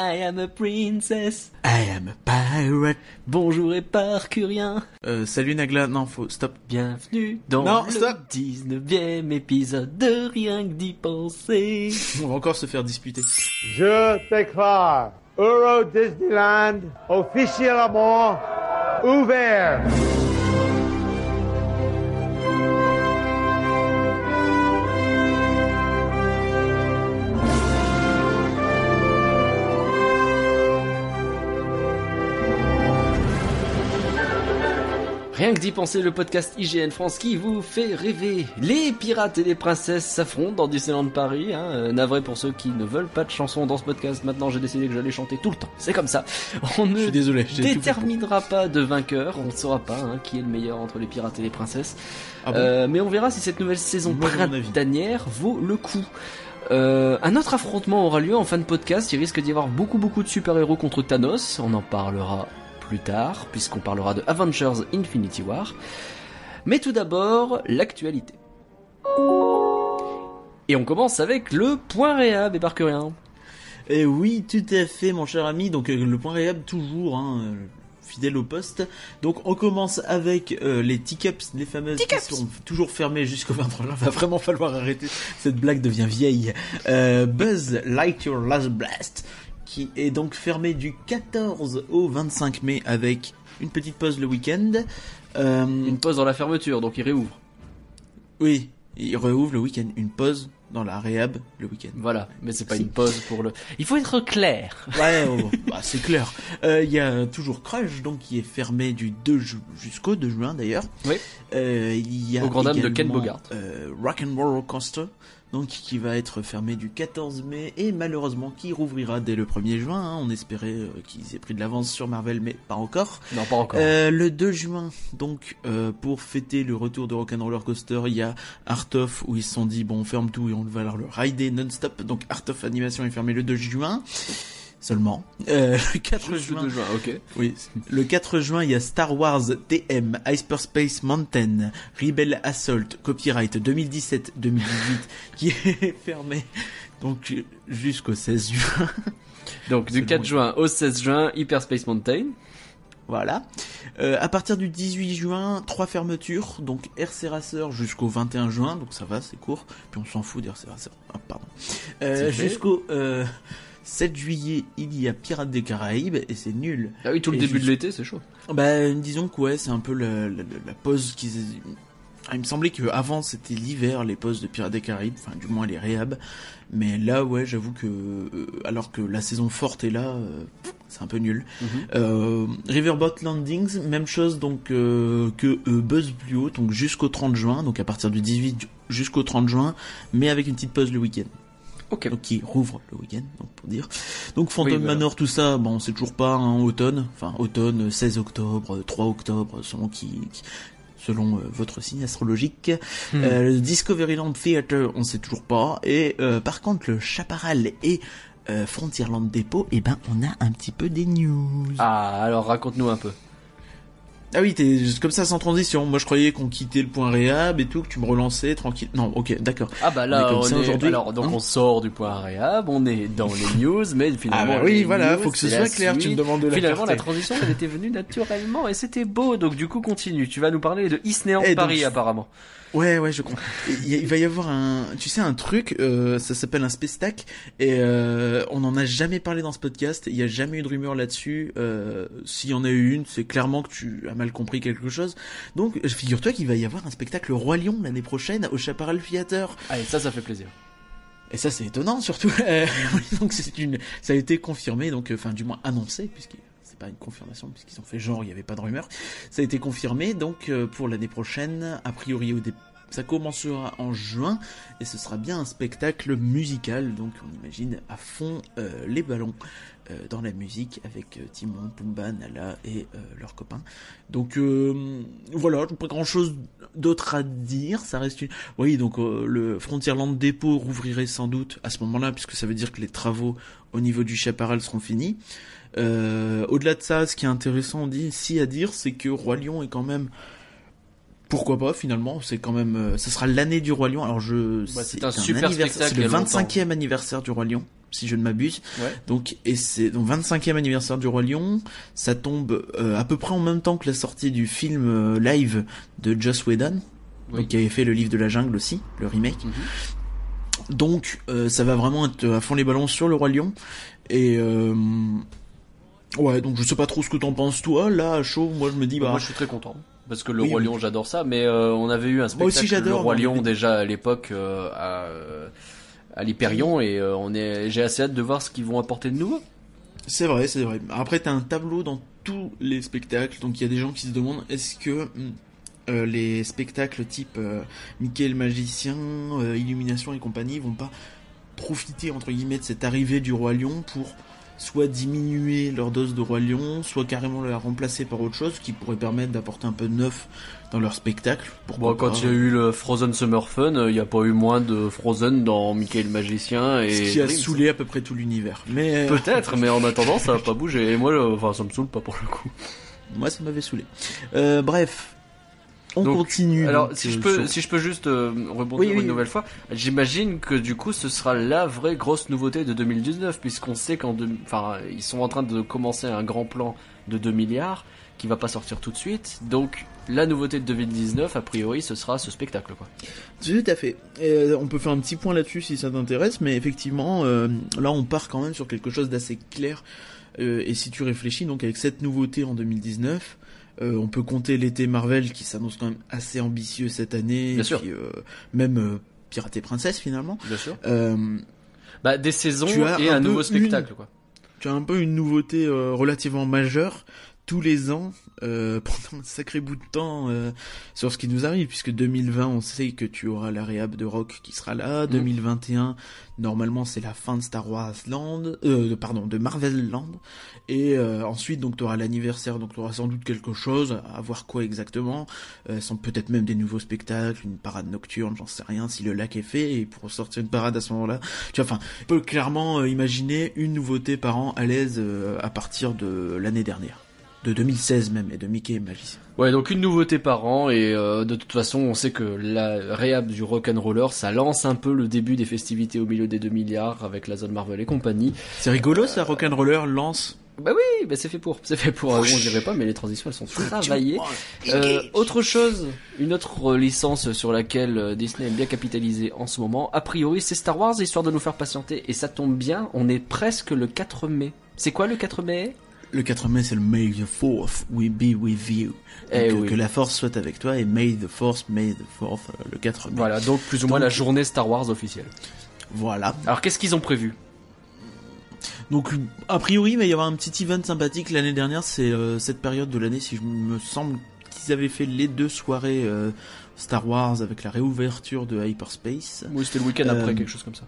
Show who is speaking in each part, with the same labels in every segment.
Speaker 1: I am a princess.
Speaker 2: I am a pirate.
Speaker 1: Bonjour éparcurien.
Speaker 2: Euh, salut Nagla, non, faut stop.
Speaker 1: Bienvenue dans
Speaker 2: Non,
Speaker 1: le
Speaker 2: stop.
Speaker 1: 19e épisode de Rien que d'y penser.
Speaker 2: On va encore se faire disputer.
Speaker 3: Je déclare Euro Disneyland officiellement ouvert.
Speaker 1: Rien que d'y penser, le podcast IGN France qui vous fait rêver. Les pirates et les princesses s'affrontent dans Disneyland Paris. Hein. Euh, navré pour ceux qui ne veulent pas de chansons dans ce podcast. Maintenant, j'ai décidé que j'allais chanter tout le temps. C'est comme ça. On
Speaker 2: Je
Speaker 1: ne
Speaker 2: suis désolé.
Speaker 1: déterminera pas de vainqueur. On ne saura pas hein, qui est le meilleur entre les pirates et les princesses.
Speaker 2: Ah bon
Speaker 1: Euh, mais on verra si cette nouvelle saison
Speaker 2: Moi,
Speaker 1: printanière vaut le coup. Euh, un autre affrontement aura lieu en fin de podcast. Il risque d'y avoir beaucoup beaucoup de super-héros contre Thanos. On en parlera plus tard, puisqu'on parlera de Avengers Infinity War. Mais tout d'abord, l'actualité. Et on commence avec le point réhab et rien.
Speaker 2: Eh oui, tout à fait, mon cher ami. Donc euh, le point réhab toujours, hein, fidèle au poste. Donc on commence avec euh, les teacups, les fameuses qui sont toujours fermées jusqu'au 23 juin. Va vraiment falloir arrêter. Cette blague devient vieille. Euh, Buzz Lightyear Last Blast, qui est donc fermé du 14 au 25 mai avec une petite pause le week-end. Euh,
Speaker 1: Une pause dans la fermeture, donc il réouvre.
Speaker 2: oui, il réouvre le week-end. Une pause dans la réhab le week-end.
Speaker 1: Voilà, mais c'est pas une pause pour le. Il faut être clair.
Speaker 2: Ouais, oh, bah, c'est clair. Euh, Il y a toujours Crush, donc qui est fermé du 2 ju- jusqu'au 2 juin d'ailleurs.
Speaker 1: Oui.
Speaker 2: Euh, y a
Speaker 1: Au grand dam de Ken Bogart.
Speaker 2: Euh, Rock and Roller Coaster, donc qui va être fermé du 14 mai et malheureusement qui rouvrira dès le 1er juin. hein. On espérait euh, qu'ils aient pris de l'avance sur Marvel, mais pas encore.
Speaker 1: Non, pas encore.
Speaker 2: Euh, le 2 juin, donc euh, pour fêter le retour de Rock'n'Roller Coaster, il y a Art of où ils se sont dit bon on ferme tout et on va alors le rider non-stop. Donc Art of Animation est fermé le 2 juin seulement. Euh, le 4
Speaker 1: Juste le
Speaker 2: juin,
Speaker 1: 2 juin, ok.
Speaker 2: oui, le 4 juin il y a Star Wars TM Hyperspace Mountain Rebel Assault Copyright 2017-2018 qui est fermé donc jusqu'au 16 juin.
Speaker 1: Donc du
Speaker 2: C'est
Speaker 1: 4
Speaker 2: bon.
Speaker 1: juin au 16 juin, Hyperspace Mountain.
Speaker 2: Voilà. Euh, à partir du 18 juin, trois fermetures. Donc RC Racer jusqu'au 21 juin. Donc ça va, c'est court. Puis on s'en fout d'RC Racer. Ah, pardon. Euh, jusqu'au euh, 7 juillet, il y a Pirates des Caraïbes. Et c'est nul.
Speaker 1: Ah oui, tout le
Speaker 2: Et
Speaker 1: début
Speaker 2: juste-
Speaker 1: de l'été, c'est chaud.
Speaker 2: Bah, disons que ouais, c'est un peu la, la, la pause qu'ils... Ah, il me semblait que avant c'était l'hiver les pauses de Pirates des Caraïbes, enfin du moins les réhab. Mais là ouais, j'avoue que euh, alors que la saison forte est là, euh, c'est un peu nul.
Speaker 1: Mhm.
Speaker 2: Euh, Riverboat Landings, même chose donc euh, que Buzz plus haut, donc jusqu'au 30 juin, donc à partir du 18 ju- jusqu'au 30 juin, mais avec une petite pause le week-end.
Speaker 1: Ok.
Speaker 2: Donc qui rouvre le week-end, donc pour dire. Donc Phantom
Speaker 1: Oui, voilà.
Speaker 2: Manor, tout ça, bon c'est toujours pas un automne, enfin automne 16 octobre, 3 octobre, selon qui, qui- selon euh, votre signe astrologique.
Speaker 1: Hmm.
Speaker 2: Euh, le Discoveryland Theater, on sait toujours pas. Et euh, par contre le Chaparral et euh, Frontierland Depot, eh ben on a un petit peu des news.
Speaker 1: Ah, alors raconte-nous un peu.
Speaker 2: Ah oui, t'es juste comme ça sans transition. Moi, je croyais qu'on quittait le point réhab et tout, que tu me relançais tranquille. Non, ok, d'accord.
Speaker 1: Ah bah
Speaker 2: On est
Speaker 1: là, on est,
Speaker 2: aujourd'hui,
Speaker 1: alors donc
Speaker 2: hein
Speaker 1: on sort du point réhab, on est dans les news, mais finalement
Speaker 2: Ah bah oui, voilà,
Speaker 1: news,
Speaker 2: faut que ce soit
Speaker 1: la
Speaker 2: clair. Tu me demandes de la
Speaker 1: Finalement, la transition, elle était venue naturellement et c'était beau. Donc du coup, continue. Tu vas nous parler de Disneyland
Speaker 2: donc,
Speaker 1: Paris apparemment.
Speaker 2: Ouais, ouais, je comprends. Il, va y avoir un, tu sais, un truc, euh, ça s'appelle un spestack, et euh, on n'en a jamais parlé dans ce podcast. Il y a jamais eu de rumeur là-dessus. Euh, S'il y en a eu une, c'est clairement que tu as mal compris quelque chose. Donc, figure-toi qu'il va y avoir un spectacle Roi Lion l'année prochaine au Chaparral Theater.
Speaker 1: Allez, ça, ça fait plaisir.
Speaker 2: Et ça, c'est étonnant, surtout. Euh, oui, donc c'est une, ça a été confirmé, donc, euh, enfin, du moins annoncé, puisque pas une confirmation, puisqu'ils ont fait genre, il n'y avait pas de rumeur. Ça a été confirmé, donc, euh, pour l'année prochaine, a priori au dé- ça commencera en juin, et ce sera bien un spectacle musical, donc on imagine à fond euh, les ballons dans la musique avec euh, Timon, Pumba, Nala et euh, leurs copains. Donc euh, voilà, pas grand chose d'autre à dire. Ça reste une. Oui, donc euh, le Frontierland Depot rouvrirait sans doute à ce moment-là, puisque ça veut dire que les travaux au niveau du Chaparral seront finis. Euh, Au-delà de ça, ce qui est intéressant ici à dire, c'est que Roi Lion est quand même. Pourquoi pas finalement C'est quand même. euh, ça sera l'année du Roi Lion. Alors je.
Speaker 1: Bah, c'est un super
Speaker 2: anniversaire- C'est le
Speaker 1: il y a longtemps.
Speaker 2: 25e anniversaire du Roi Lion. Si je ne m'abuse.
Speaker 1: Ouais.
Speaker 2: Donc et c'est donc 25e anniversaire du roi lion, ça tombe euh, à peu près en même temps que la sortie du film euh, live de Joss Whedon,
Speaker 1: Oui.
Speaker 2: donc, qui avait fait le livre de la jungle aussi, le remake.
Speaker 1: Mhm.
Speaker 2: Donc euh, ça va vraiment être à fond les ballons sur le roi lion et ouais donc je sais pas trop ce que t'en penses toi là à chaud moi je me dis bah
Speaker 1: Moi, je suis très content. Parce que le
Speaker 2: Oui,
Speaker 1: Roi. Lion, j'adore ça, mais on avait eu un spectacle,
Speaker 2: aussi,
Speaker 1: le Roi Lion, déjà à l'époque, à, à l'Hyperion, et euh, on est, j'ai assez hâte de voir ce qu'ils vont apporter de nouveau.
Speaker 2: C'est vrai, c'est vrai. Après, t'as un tableau dans tous les spectacles, donc il y a des gens qui se demandent est-ce que hum, euh, les spectacles type euh, Mickey le magicien, Illumination et compagnie vont pas profiter entre guillemets de cette arrivée du roi lion pour soit diminuer leur dose de roi lion, soit carrément la remplacer par autre chose qui pourrait permettre d'apporter un peu de neuf dans leur spectacle. Pourquoi
Speaker 1: Bon, quand
Speaker 2: pas.
Speaker 1: il y a eu le Frozen Summer Fun, il n'y a pas eu moins de Frozen dans Mickey le Magicien et
Speaker 2: ce qui a saoulé à peu près tout l'univers. Mais euh,
Speaker 1: Peut-être, mais en attendant, ça va pas bouger. Et moi, enfin, ça me saoule pas pour le coup.
Speaker 2: moi ça m'avait saoulé. Euh, bref, on
Speaker 1: Donc,
Speaker 2: continue.
Speaker 1: Alors, si
Speaker 2: euh,
Speaker 1: je peux,
Speaker 2: sur-
Speaker 1: si je peux juste euh, rebondir
Speaker 2: Oui, oui,
Speaker 1: une
Speaker 2: oui.
Speaker 1: nouvelle fois, j'imagine que du coup, ce sera la vraie grosse nouveauté de 2019, puisqu'on sait qu'en, enfin, ils sont en train de commencer un grand plan de 2 milliards qui va pas sortir tout de suite. Donc, la nouveauté de 2019, a priori, ce sera ce spectacle, quoi.
Speaker 2: Tout à fait. Euh, on peut faire un petit point là-dessus si ça t'intéresse, mais effectivement, euh, là on part quand même sur quelque chose d'assez clair. Euh, et si tu réfléchis, donc avec cette nouveauté en 2019, euh, on peut compter l'été Marvel qui s'annonce quand même assez ambitieux cette année.
Speaker 1: Bien
Speaker 2: et
Speaker 1: sûr.
Speaker 2: puis, euh, même euh, Pirate et Princesse finalement.
Speaker 1: Bien sûr.
Speaker 2: Euh,
Speaker 1: Bah, des saisons et
Speaker 2: un
Speaker 1: nouveau
Speaker 2: une-
Speaker 1: spectacle, quoi.
Speaker 2: tu as un peu une nouveauté euh, relativement majeure tous les ans euh, pendant un sacré bout de temps euh, sur ce qui nous arrive puisque 2020 on sait que tu auras la réhab de Rock qui sera là. 2021 normalement c'est la fin de Star Wars Land euh, pardon de Marvel Land. Et euh, ensuite donc tu auras l'anniversaire donc tu auras sans doute quelque chose à voir quoi exactement. Euh, sans peut-être même des nouveaux spectacles une parade nocturne j'en sais rien si le lac est fait et pour sortir une parade à ce moment-là. Tu vois enfin on peut clairement euh, imaginer une nouveauté par an à l'aise euh, à partir de l'année dernière. De 2016 même, et de Mickey et Magicien.
Speaker 1: Ouais, donc une nouveauté par an et euh, de toute façon, on sait que la réhab du Rock'n'Roller, ça lance un peu le début des festivités au milieu des 2 milliards avec la zone Marvel et compagnie.
Speaker 2: C'est rigolo ça, Rock'n'Roller lance...
Speaker 1: Bah oui, bah c'est fait pour, c'est fait pour. euh, bon, je dirais pas, mais les transitions elles sont travaillées. Euh, autre chose, une autre euh, licence sur laquelle euh, Disney aime bien capitaliser en ce moment, a priori c'est Star Wars, histoire de nous faire patienter, et ça tombe bien, on est presque le 4 mai. C'est quoi le 4 mai?
Speaker 2: Le 4 mai c'est le May the 4th we be with you.
Speaker 1: Eh
Speaker 2: Donc, euh,
Speaker 1: oui.
Speaker 2: Que la force soit avec toi et May the Force, May the 4th euh, le 4 mai.
Speaker 1: Voilà, donc plus ou moins la journée Star Wars officielle.
Speaker 2: Voilà.
Speaker 1: Alors qu'est-ce qu'ils ont prévu?
Speaker 2: Donc a priori il va y avoir un petit event sympathique l'année dernière, c'est euh, cette période de l'année si je me semble qu'ils avaient fait les deux soirées euh, Star Wars avec la réouverture de Hyperspace.
Speaker 1: Oui, c'était le week-end après,
Speaker 2: Euh,
Speaker 1: quelque chose comme ça.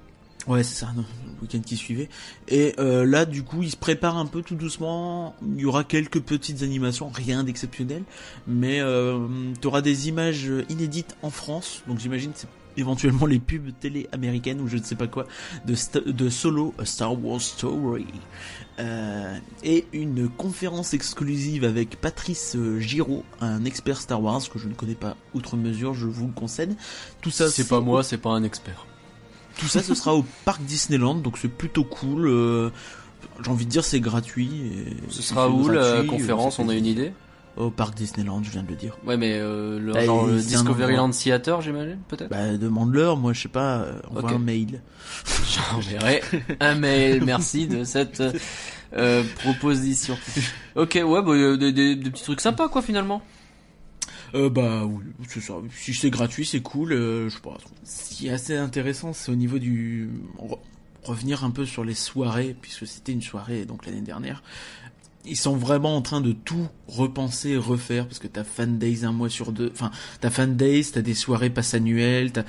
Speaker 2: Ouais, c'est ça, le week-end qui suivait. Et euh, là, du coup, il se prépare un peu tout doucement. Il y aura quelques petites animations, rien d'exceptionnel, mais euh, tu auras des images inédites en France. Donc j'imagine c'est éventuellement les pubs télé américaines ou je ne sais pas quoi de, sta- de Solo, A Star Wars Story. Euh, et une conférence exclusive avec Patrice euh, Giraud, un expert Star Wars que je ne connais pas outre mesure, je vous le concède. Tout ça,
Speaker 1: C'est pas moi, c'est pas un expert.
Speaker 2: Tout ça, ce sera au parc Disneyland, donc c'est plutôt cool. euh, J'ai envie de dire, c'est gratuit. et
Speaker 1: Ce sera où la
Speaker 2: gratuit,
Speaker 1: conférence On a une idée
Speaker 2: Au parc Disneyland, je viens de le dire.
Speaker 1: Ouais, mais euh, le,
Speaker 2: Bah,
Speaker 1: genre le. Discoveryland Theater, j'imagine, peut-être
Speaker 2: Bah, demande-leur, moi, je sais pas, euh, envoie
Speaker 1: Ok.
Speaker 2: un mail.
Speaker 1: J'enverrai un mail, merci de cette euh, proposition. Ok, ouais, bah, euh, des, des, des petits trucs sympas, quoi, finalement.
Speaker 2: Euh, bah, oui, ça. Si c'est gratuit, c'est cool. euh, je sais pas. Ce qui est assez intéressant, c'est au niveau du... re- Revenir un peu sur les soirées, puisque c'était une soirée, donc l'année dernière. Ils sont vraiment en train de tout repenser, refaire, parce que t'as Fan Days un mois sur deux. Enfin, t'as Fan Days, t'as des soirées passes annuelles, t'as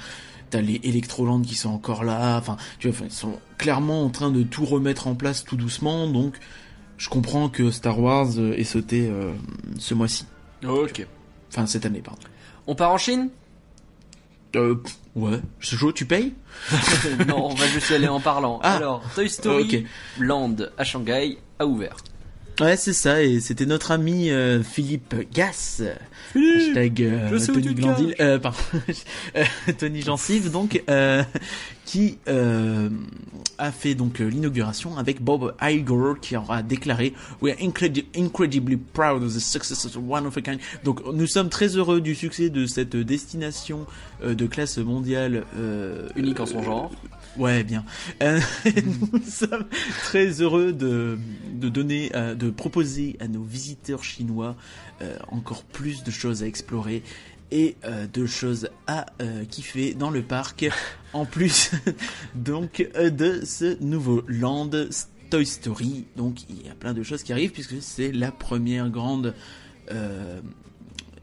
Speaker 2: t'as les Electroland qui sont encore là. Enfin, tu vois, ils sont clairement en train de tout remettre en place tout doucement. Donc, je comprends que Star Wars euh, ait sauté euh, ce mois-ci.
Speaker 1: Ok.
Speaker 2: Enfin, cette année, pardon.
Speaker 1: On part en Chine?
Speaker 2: Euh, ouais. C'est chaud, tu payes?
Speaker 1: Non, on va juste y aller en parlant.
Speaker 2: Ah.
Speaker 1: Alors, Toy Story. Land à Shanghai a ouvert.
Speaker 2: Ouais, c'est ça, et c'était notre ami euh, Philippe Gass, hashtag euh, Tony Glandil, euh, pardon, euh, Tony Gencive, donc, euh, qui euh, a fait donc l'inauguration avec Bob Iger, qui aura déclaré « We are incredi- incredibly proud of the success of one of a kind ». Donc, nous sommes très heureux du succès de cette destination euh, de classe mondiale euh,
Speaker 1: Unique en son genre.
Speaker 2: Ouais, bien. Euh, nous sommes très heureux de, de donner, euh, de proposer à nos visiteurs chinois euh, encore plus de choses à explorer et euh, de choses à euh, kiffer dans le parc. En plus, donc, de ce nouveau land Toy Story. Donc, il y a plein de choses qui arrivent puisque c'est la première grande euh,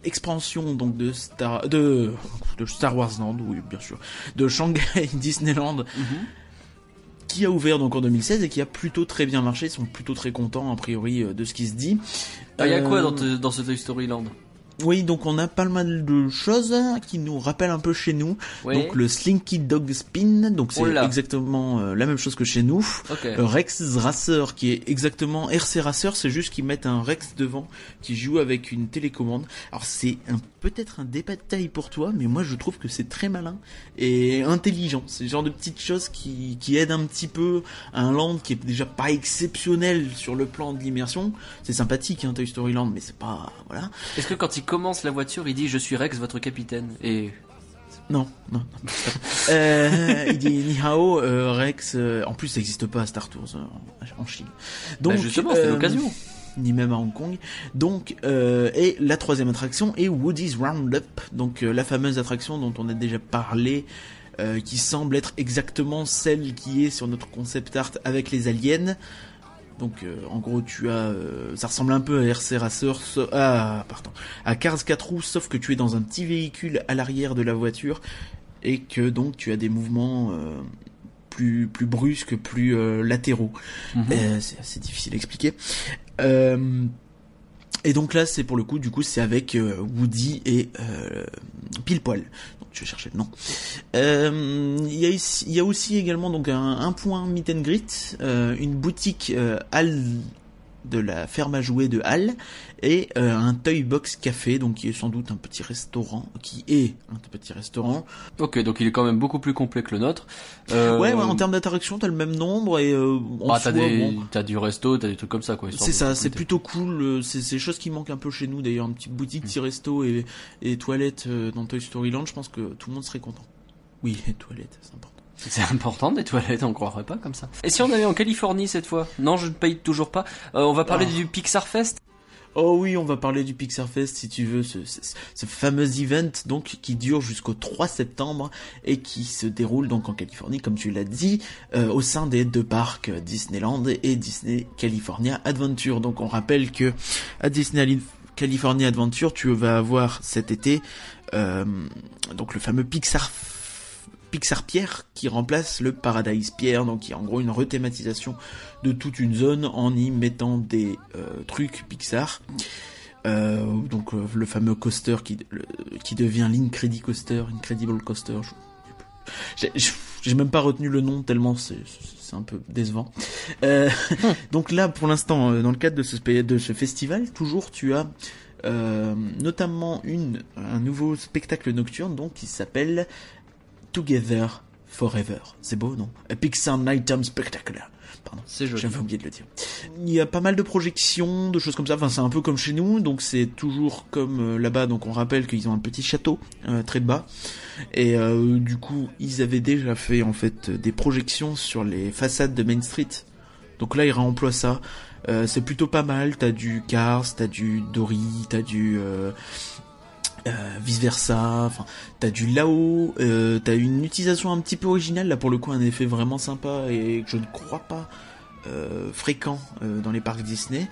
Speaker 2: expansion donc de Star de, de Star Wars Land, oui bien sûr, de Shanghai Disneyland qui a ouvert donc en 2016 et qui a plutôt très bien marché. Ils sont plutôt très contents a priori euh, de ce qui se dit.
Speaker 1: Ah, Il y a quoi
Speaker 2: Euh,
Speaker 1: dans, te- dans ce Toy Story Land?
Speaker 2: Oui, donc on a pas mal de choses qui nous rappellent un peu chez nous. Donc le Slinky Dog Spin, donc c'est exactement euh, la même chose que chez nous.
Speaker 1: Ok.
Speaker 2: Euh, Rex Racer qui est exactement RC Racer, c'est juste qu'ils mettent un Rex devant qui joue avec une télécommande. Alors c'est un peut-être un détail pour toi, mais moi je trouve que c'est très malin et intelligent. C'est le genre de petites choses qui, qui aident un petit peu un land qui est déjà pas exceptionnel sur le plan de l'immersion. C'est sympathique hein, Toy Story Land, mais c'est pas voilà.
Speaker 1: Est-ce que quand il commence la voiture, il dit Je suis Rex, votre capitaine Et.
Speaker 2: Non, non. non. euh, il dit ni hao, euh, Rex. euh, en plus, ça n'existe pas à Star Tours euh, en Chine. Donc
Speaker 1: Bah, justement, c'était
Speaker 2: euh,
Speaker 1: l'occasion.
Speaker 2: Ni même à Hong Kong. Donc, et la troisième attraction est Woody's Roundup. Donc, la fameuse attraction dont on a déjà parlé, qui semble être exactement celle qui est sur notre concept art avec les aliens. Donc, euh, en gros, tu as, euh, ça ressemble un peu à RC Racer, so- ah, pardon, à Cars 4 roues, sauf que tu es dans un petit véhicule à l'arrière de la voiture et que donc tu as des mouvements euh, plus plus brusques, plus latéraux.
Speaker 1: Mhm.
Speaker 2: C'est assez difficile à expliquer. Et donc là, c'est pour le coup, du coup, c'est avec Woody et Pile Poil. Je chercher le nom. Il y, a aussi également donc un, un point meet and greet, euh, une boutique euh, Hall de la ferme à jouets de Hall et euh, un Toy Box Café, donc qui est sans doute un petit restaurant, qui est un petit restaurant.
Speaker 1: Ok, donc il est quand même beaucoup plus complet que le nôtre. Euh,
Speaker 2: Ouais, ouais, en termes d'attraction, t'as le même nombre et euh, en
Speaker 1: bah, t'as des...
Speaker 2: bon,
Speaker 1: du resto, t'as des trucs comme ça, quoi.
Speaker 2: C'est ça, c'est plutôt cool. C'est des choses qui manquent un peu chez nous d'ailleurs. Une petite boutique, petit resto et, et toilettes dans Toy Story Land. Je pense que tout le monde serait content. Oui, et toilettes, c'est important.
Speaker 1: C'est important des toilettes, on croirait pas comme ça. Et si on allait en Californie cette fois? Non, je ne paye toujours pas. Euh, on va parler
Speaker 2: Ah.
Speaker 1: du Pixar Fest.
Speaker 2: Oh oui, on va parler du Pixar Fest si tu veux, ce, ce, ce fameux event donc qui dure jusqu'au 3 septembre et qui se déroule donc en Californie, comme tu l'as dit, euh, au sein des deux parcs euh, Disneyland et Disney California Adventure. Donc on rappelle que à Disney California Adventure, tu vas avoir cet été euh, donc le fameux Pixar Pixar Pierre qui remplace le Paradise Pierre, donc qui est en gros une rethématisation de toute une zone en y mettant des euh, trucs Pixar. Euh, donc euh, le fameux coaster qui, qui devient l'Incredi Coaster, Incredible Coaster. J'ai même pas retenu le nom tellement c'est un peu décevant. Donc là, pour l'instant, dans le cadre de ce, de ce festival, toujours tu as notamment une, un nouveau spectacle nocturne donc qui s'appelle Together Forever. C'est beau, non? A Pixar Nighttime Spectacular. Pardon.
Speaker 1: C'est joli.
Speaker 2: J'avais oublié de le dire. Il y a pas mal de projections, de choses comme ça. Enfin, c'est un peu comme chez nous, donc c'est toujours comme euh, là-bas. Donc on rappelle qu'ils ont un petit château euh, très bas, et euh, du coup ils avaient déjà fait en fait des projections sur les façades de Main Street. Donc là ils réemploient ça. Euh, c'est plutôt pas mal. T'as du Cars, t'as du Dory, t'as du euh, vice versa. Enfin, t'as du Lao. Euh, t'as une utilisation un petit peu originale là pour le coup, un effet vraiment sympa et que je ne crois pas euh, fréquent euh, dans les parcs Disney.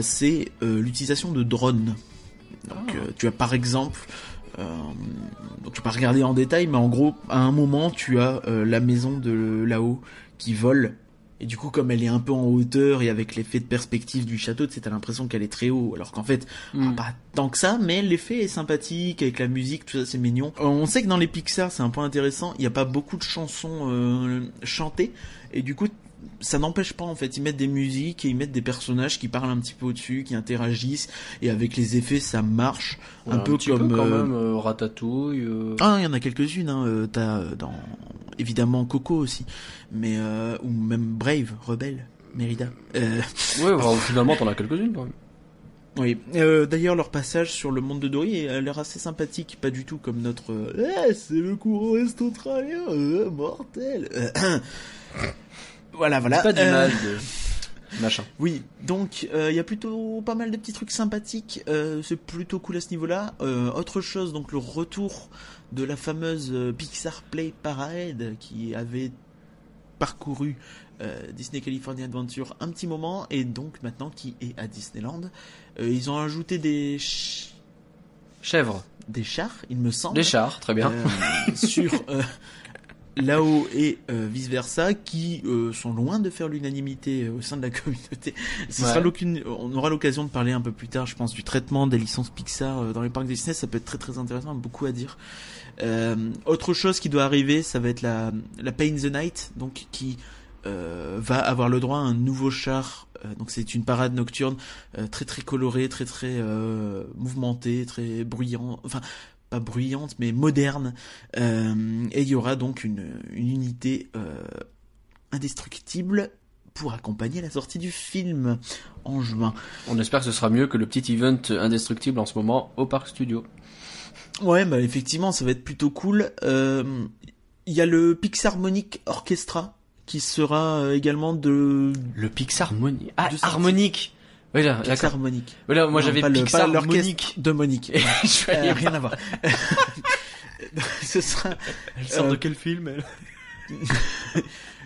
Speaker 2: C'est l'utilisation de drones. Donc euh, tu as par exemple donc tu peux pas regarder en détail, mais en gros, à un moment, tu as la maison de là-haut qui vole. Et du coup, comme elle est un peu en hauteur et avec l'effet de perspective du château, tu sais, t'as l'impression qu'elle est très haut. Alors qu'en fait,
Speaker 1: Hmm.
Speaker 2: pas tant que ça, mais l'effet est sympathique avec la musique, tout ça, c'est mignon. Euh, on sait que dans les Pixar, c'est un point intéressant, il n'y a pas beaucoup de chansons euh, chantées. Et du coup, ça n'empêche pas en fait. Ils mettent des musiques et ils mettent des personnages qui parlent un petit peu au-dessus, qui interagissent et avec les effets ça marche un peu
Speaker 1: petit
Speaker 2: comme.
Speaker 1: quand
Speaker 2: euh,
Speaker 1: même euh, Ratatouille. euh,
Speaker 2: Ah, il y en a quelques-unes. Hein. T'as dans évidemment Coco aussi, mais ou même Brave, Rebelle, Mérida. Euh,
Speaker 1: Ouais, finalement t'en as quelques-unes quand même.
Speaker 2: oui. Euh, D'ailleurs, leur passage sur le monde de Dory a l'air assez sympathique, pas du tout comme notre. euh, Eh, c'est le courant est australien, euh, mortel. Voilà, voilà.
Speaker 1: C'est pas du
Speaker 2: Euh,
Speaker 1: mal de machin.
Speaker 2: Oui, donc euh, il y a plutôt pas mal de petits trucs sympathiques. euh, c'est plutôt cool à ce niveau-là. Euh, autre chose, donc le retour de la fameuse Pixar Play Parade qui avait parcouru Disney California Adventure un petit moment et donc maintenant qui est à Disneyland. Ils ont ajouté des ch-
Speaker 1: Chèvre.
Speaker 2: des chars, il me semble.
Speaker 1: Des chars, très bien.
Speaker 2: Sur euh, là-haut et vice versa qui euh, sont loin de faire l'unanimité euh, au sein de la communauté. Ce
Speaker 1: Ouais.
Speaker 2: sera l'aucune- on aura l'occasion de parler un peu plus tard, je pense, du traitement des licences Pixar euh, dans les parcs Disney. Ça peut être très très intéressant, beaucoup à dire. Euh, autre chose qui doit arriver, ça va être la, la Pay in the Night, donc qui euh, va avoir le droit à un nouveau char. Euh, donc c'est une parade nocturne euh, très très colorée, très très euh, mouvementée, très bruyant. Enfin pas bruyante mais moderne. Euh, et il y aura donc une, une unité euh, indestructible pour accompagner la sortie du film en juin.
Speaker 1: On espère que ce sera mieux que le petit event indestructible en ce moment au Parc Studio.
Speaker 2: Ouais, bah effectivement, ça va être plutôt cool. Euh, Il y a le Pixarmonic Orchestra qui sera également de
Speaker 1: Le Pixar Harmonique. Ah, harmonique. Oui, là, d'accord.
Speaker 2: Pixarmonic.
Speaker 1: Oui, là, moi
Speaker 2: Non,
Speaker 1: j'avais
Speaker 2: pas le- pas
Speaker 1: Pixar
Speaker 2: l'orchestre
Speaker 1: Harmonique.
Speaker 2: de Monique.
Speaker 1: Je suis allé
Speaker 2: Euh, rien à voir. Ce sera
Speaker 1: Elle sort
Speaker 2: Euh,
Speaker 1: de quel film elle?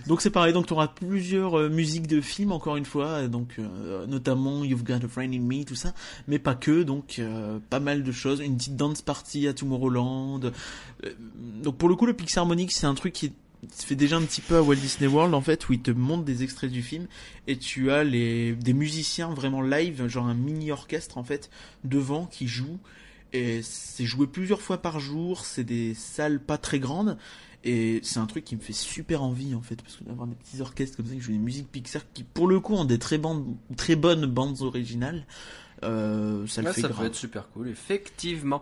Speaker 2: Donc c'est pareil, donc tu auras plusieurs euh, musiques de films encore une fois, euh, donc euh, notamment You've Got a Friend in Me, tout ça, mais pas que, donc euh, pas mal de choses, une petite dance party à Tomorrowland. Euh, donc pour le coup le Pixarmonic c'est un truc qui se fait déjà un petit peu à Walt Disney World en fait où ils te montrent des extraits du film et tu as les des musiciens vraiment live, genre un mini orchestre en fait devant qui joue et c'est joué plusieurs fois par jour, c'est des salles pas très grandes et c'est un truc qui me fait super envie en fait, parce que d'avoir des petits orchestres comme ça qui jouent des musiques Pixar qui pour le coup ont des très, bandes, très bonnes bandes originales, euh, ça le
Speaker 1: Ouais,
Speaker 2: fait
Speaker 1: ça peut être super cool, effectivement.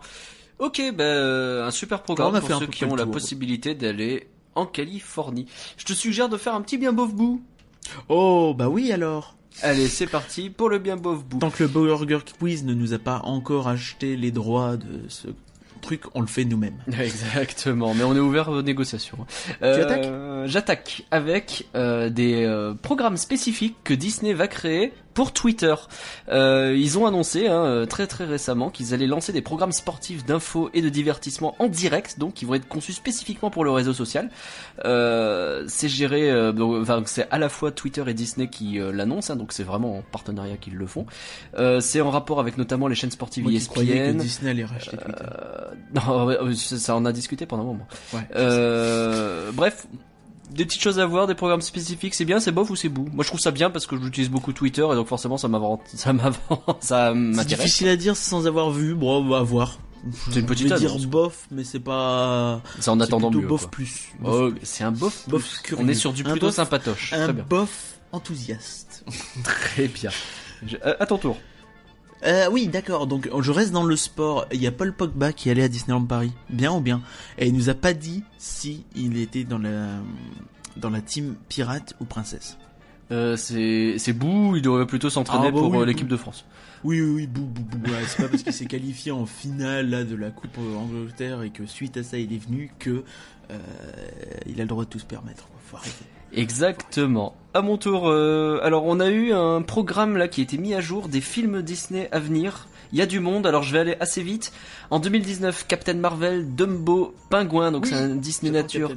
Speaker 1: Ok, ben euh, un super programme pour ceux qui ont la
Speaker 2: tour.
Speaker 1: possibilité d'aller en Californie. Je te suggère de faire un petit bien bof bout.
Speaker 2: Oh bah oui alors
Speaker 1: Allez, c'est parti pour le bien bof bout.
Speaker 2: Tant que le Burger Quiz ne nous a pas encore acheté les droits de ce truc, on le fait nous-mêmes.
Speaker 1: Exactement, mais on est ouvert aux négociations. Euh, J'attaque avec euh, des euh, programmes spécifiques que Disney va créer pour Twitter. Euh, ils ont annoncé hein, euh, très très récemment qu'ils allaient lancer des programmes sportifs d'infos et de divertissement en direct, donc qui vont être conçus spécifiquement pour le réseau social. Euh, c'est géré, euh, donc, enfin c'est à la fois Twitter et Disney qui euh, l'annoncent, hein, donc c'est vraiment en partenariat qu'ils le font. Euh, c'est en rapport avec notamment les chaînes sportives
Speaker 2: Moi croyais que
Speaker 1: ESPN.
Speaker 2: Disney allait racheter Twitter.
Speaker 1: Euh, non, ça, ça en a discuté pendant un moment.
Speaker 2: Ouais.
Speaker 1: Euh, bref, des petites choses à voir, des programmes spécifiques, c'est bien, c'est bof ou c'est bout Moi je trouve ça bien parce que j'utilise beaucoup Twitter et donc forcément ça m'avance, ça m'avance, ça
Speaker 2: C'est difficile à dire sans avoir vu, bon on va voir.
Speaker 1: C'est une petite
Speaker 2: Je vais dire
Speaker 1: annonce.
Speaker 2: bof, mais c'est pas...
Speaker 1: C'est en attendant mieux.
Speaker 2: bof
Speaker 1: quoi.
Speaker 2: plus.
Speaker 1: Oh, c'est un bof.
Speaker 2: Bof
Speaker 1: plus. On est sur du
Speaker 2: Un
Speaker 1: plutôt
Speaker 2: bof-
Speaker 1: sympatoche.
Speaker 2: Un
Speaker 1: Très bien.
Speaker 2: bof enthousiaste.
Speaker 1: Très bien. Je- euh, à ton tour.
Speaker 2: Euh, oui, d'accord. Donc, je reste dans le sport. Il y a Paul Pogba qui allait à Disneyland Paris. Bien ou bien? Et il nous a pas dit si il était dans la dans la team pirate ou princesse.
Speaker 1: Euh, c'est c'est Bou, il devrait plutôt s'entraîner
Speaker 2: Ah, bah
Speaker 1: pour
Speaker 2: oui,
Speaker 1: euh,
Speaker 2: Bou.
Speaker 1: l'équipe de France.
Speaker 2: Oui, oui, oui. Bou, bou, bou. Ouais, c'est pas parce qu'il s'est qualifié en finale là de la Coupe Angleterre et que suite à ça il est venu que euh, il a le droit de tout se permettre. quoi. Faut arrêter.
Speaker 1: Exactement. À mon tour, euh, alors on a eu un programme là qui a été mis à jour des films Disney à venir. Il y a du monde, alors je vais aller assez vite. En 2019, Captain Marvel, Dumbo, Pingouin, donc
Speaker 2: Oui,
Speaker 1: c'est un Disney Nature.